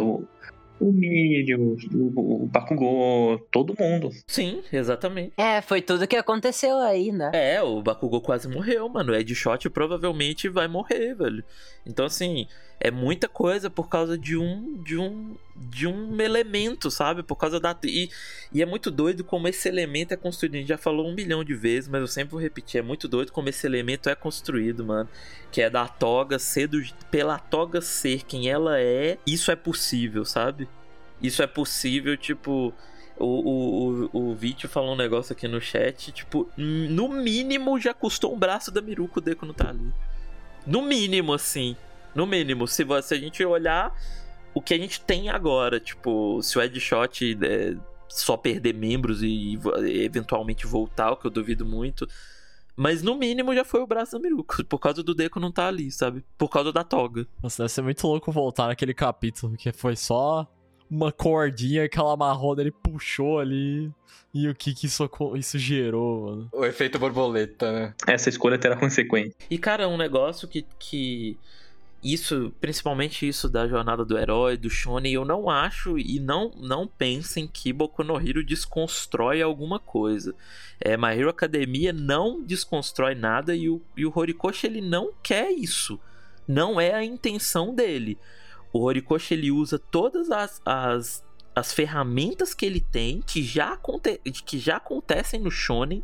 O Mírio, o, o Bakugou, todo mundo. Sim, exatamente. É, foi tudo que aconteceu aí, né? É, o Bakugou quase morreu, mano. O Ed Shot provavelmente vai morrer, velho. Então, assim, é muita coisa por causa de um de um de um elemento, sabe? Por causa da e, e é muito doido como esse elemento é construído. A gente já falou um milhão de vezes, mas eu sempre vou repetir, é muito doido como esse elemento é construído, mano. Que é da toga ser do, pela toga ser quem ela é, isso é possível, sabe? Isso é possível, tipo, o, o, o, o Vídeo falou um negócio aqui no chat, tipo, no mínimo já custou um braço da Miruko Deco não tá ali. No mínimo, assim. No mínimo, se, se a gente olhar o que a gente tem agora, tipo, se o Headshot é, só perder membros e, e eventualmente voltar, o que eu duvido muito. Mas no mínimo já foi o braço da Miruko, por causa do Deco não tá ali, sabe? Por causa da toga. Nossa, deve ser muito louco voltar naquele capítulo, que foi só uma cordinha que ela amarrou, ele puxou ali. E o que que isso, isso gerou, mano? O efeito borboleta, né? Essa escolha terá consequência. E, cara, um negócio que, que isso, principalmente isso da jornada do herói, do shonen, eu não acho e não não pensem que Boku no Hero desconstrói alguma coisa. É, My Hero Academia não desconstrói nada e o, e o Horikoshi ele não quer isso. Não é a intenção dele. O Horikoshi ele usa todas as, as as ferramentas que ele tem, que já, aconte que já acontecem no Shonen,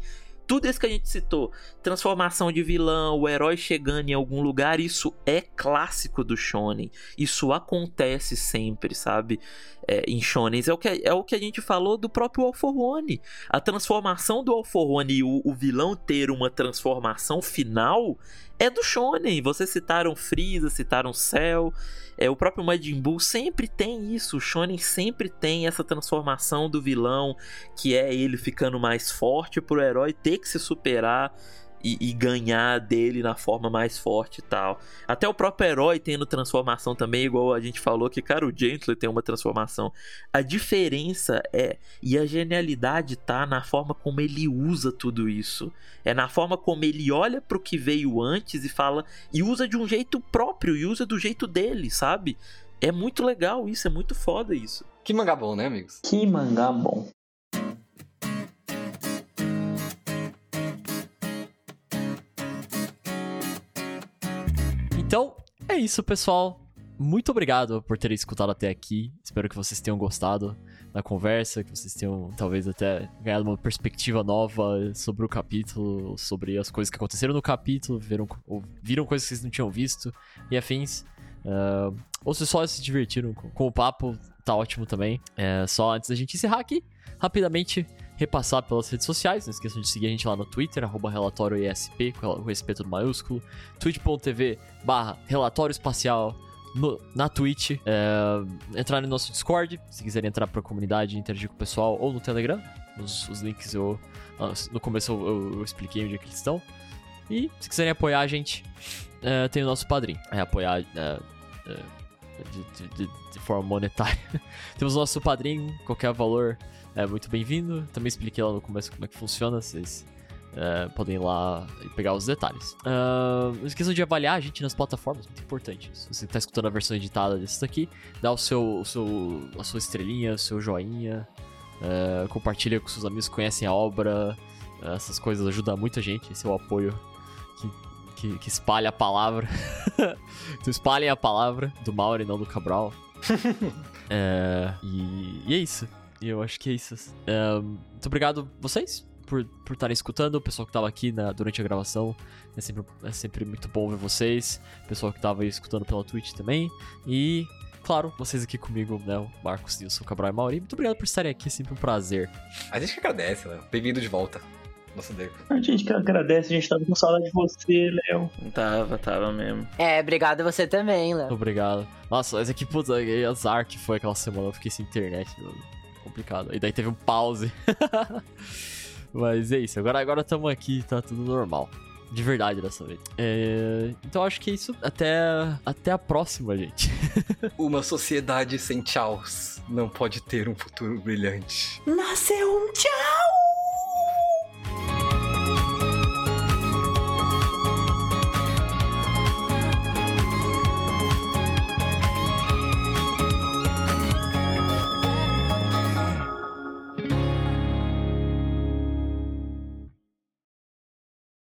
tudo isso que a gente citou, transformação de vilão, o herói chegando em algum lugar, isso é clássico do shonen. Isso acontece sempre, sabe? É, em shonens é o, que, é o que a gente falou do próprio All for One. A transformação do All for One e o, o vilão ter uma transformação final é do shonen. Vocês citaram Freeza, citaram Cell. É, o próprio Majin Buu sempre tem isso. O Shonen sempre tem essa transformação do vilão, que é ele ficando mais forte pro herói ter que se superar e, e, ganhar dele na forma mais forte e tal. Até o próprio herói tendo transformação também, igual a gente falou que, cara, o Gently tem uma transformação. A diferença é, e a genialidade tá na forma como ele usa tudo isso. É na forma como ele olha pro que veio antes e fala, e usa de um jeito próprio, e usa do jeito dele, sabe? É muito legal isso, é muito foda isso. Que mangá bom, né, amigos? Que mangá bom. Então, é isso, pessoal. Muito obrigado por terem escutado até aqui. Espero que vocês tenham gostado da conversa, que vocês tenham talvez até ganhado uma perspectiva nova sobre o capítulo, sobre as coisas que aconteceram no capítulo, viram, viram coisas que vocês não tinham visto e afins. Uh, ou se só se divertiram com, com, o papo, tá ótimo também. É, só antes da gente encerrar aqui, rapidamente repassar pelas redes sociais. Não esqueçam de seguir a gente lá no Twitter, arroba relatório ESP, com respeito do maiúsculo. twitch.tv barra relatório espacial no, na Twitch. É, entrar no nosso Discord, se quiserem entrar pra comunidade interagir com o pessoal, ou no Telegram. Os, os links eu. No começo eu, eu, eu, expliquei onde é que eles estão. E se quiserem apoiar a gente, é, tem o nosso padrinho. É apoiar. É, é de, de, de, forma monetária. Temos o nosso padrinho, qualquer valor é muito bem-vindo. Também expliquei lá no começo como é que funciona, vocês é, podem ir lá e pegar os detalhes. Uh, não esqueçam de avaliar a gente nas plataformas, muito importante. Se você está escutando a versão editada disso daqui, dá o seu, o seu, a sua estrelinha, o seu joinha, uh, compartilha com seus amigos que conhecem a obra. Uh, essas coisas ajudam muita gente, esse é o apoio que, que, que espalha a palavra. então espalhem a palavra do Mauro e não do Cabral. é, e, e é isso. E eu acho que é isso. Um, muito obrigado vocês por estarem escutando, o pessoal que estava aqui na, durante a gravação. É sempre, é sempre muito bom ver vocês. O pessoal que estava escutando pela Twitch também. E, claro, vocês aqui comigo, né? O Marcos, Nilson, Cabral e Mauri. Muito obrigado por estarem aqui, é sempre um prazer. A gente que agradece, Léo. Bem-vindo de volta. Nossa, Deco. A gente que agradece, a gente tava com saudade de você, Léo. Tava, tava mesmo. É, obrigado você também, Léo. Obrigado. Nossa, mas aqui, puta, azar que foi aquela semana, eu fiquei sem internet, mano complicado. E daí teve um pause. Mas é isso, agora agora estamos aqui, tá tudo normal. De verdade dessa vez. É... Então acho que é isso. Até, até a próxima, gente. Uma sociedade sem tchauz não pode ter um futuro brilhante. Nasceu um tchau!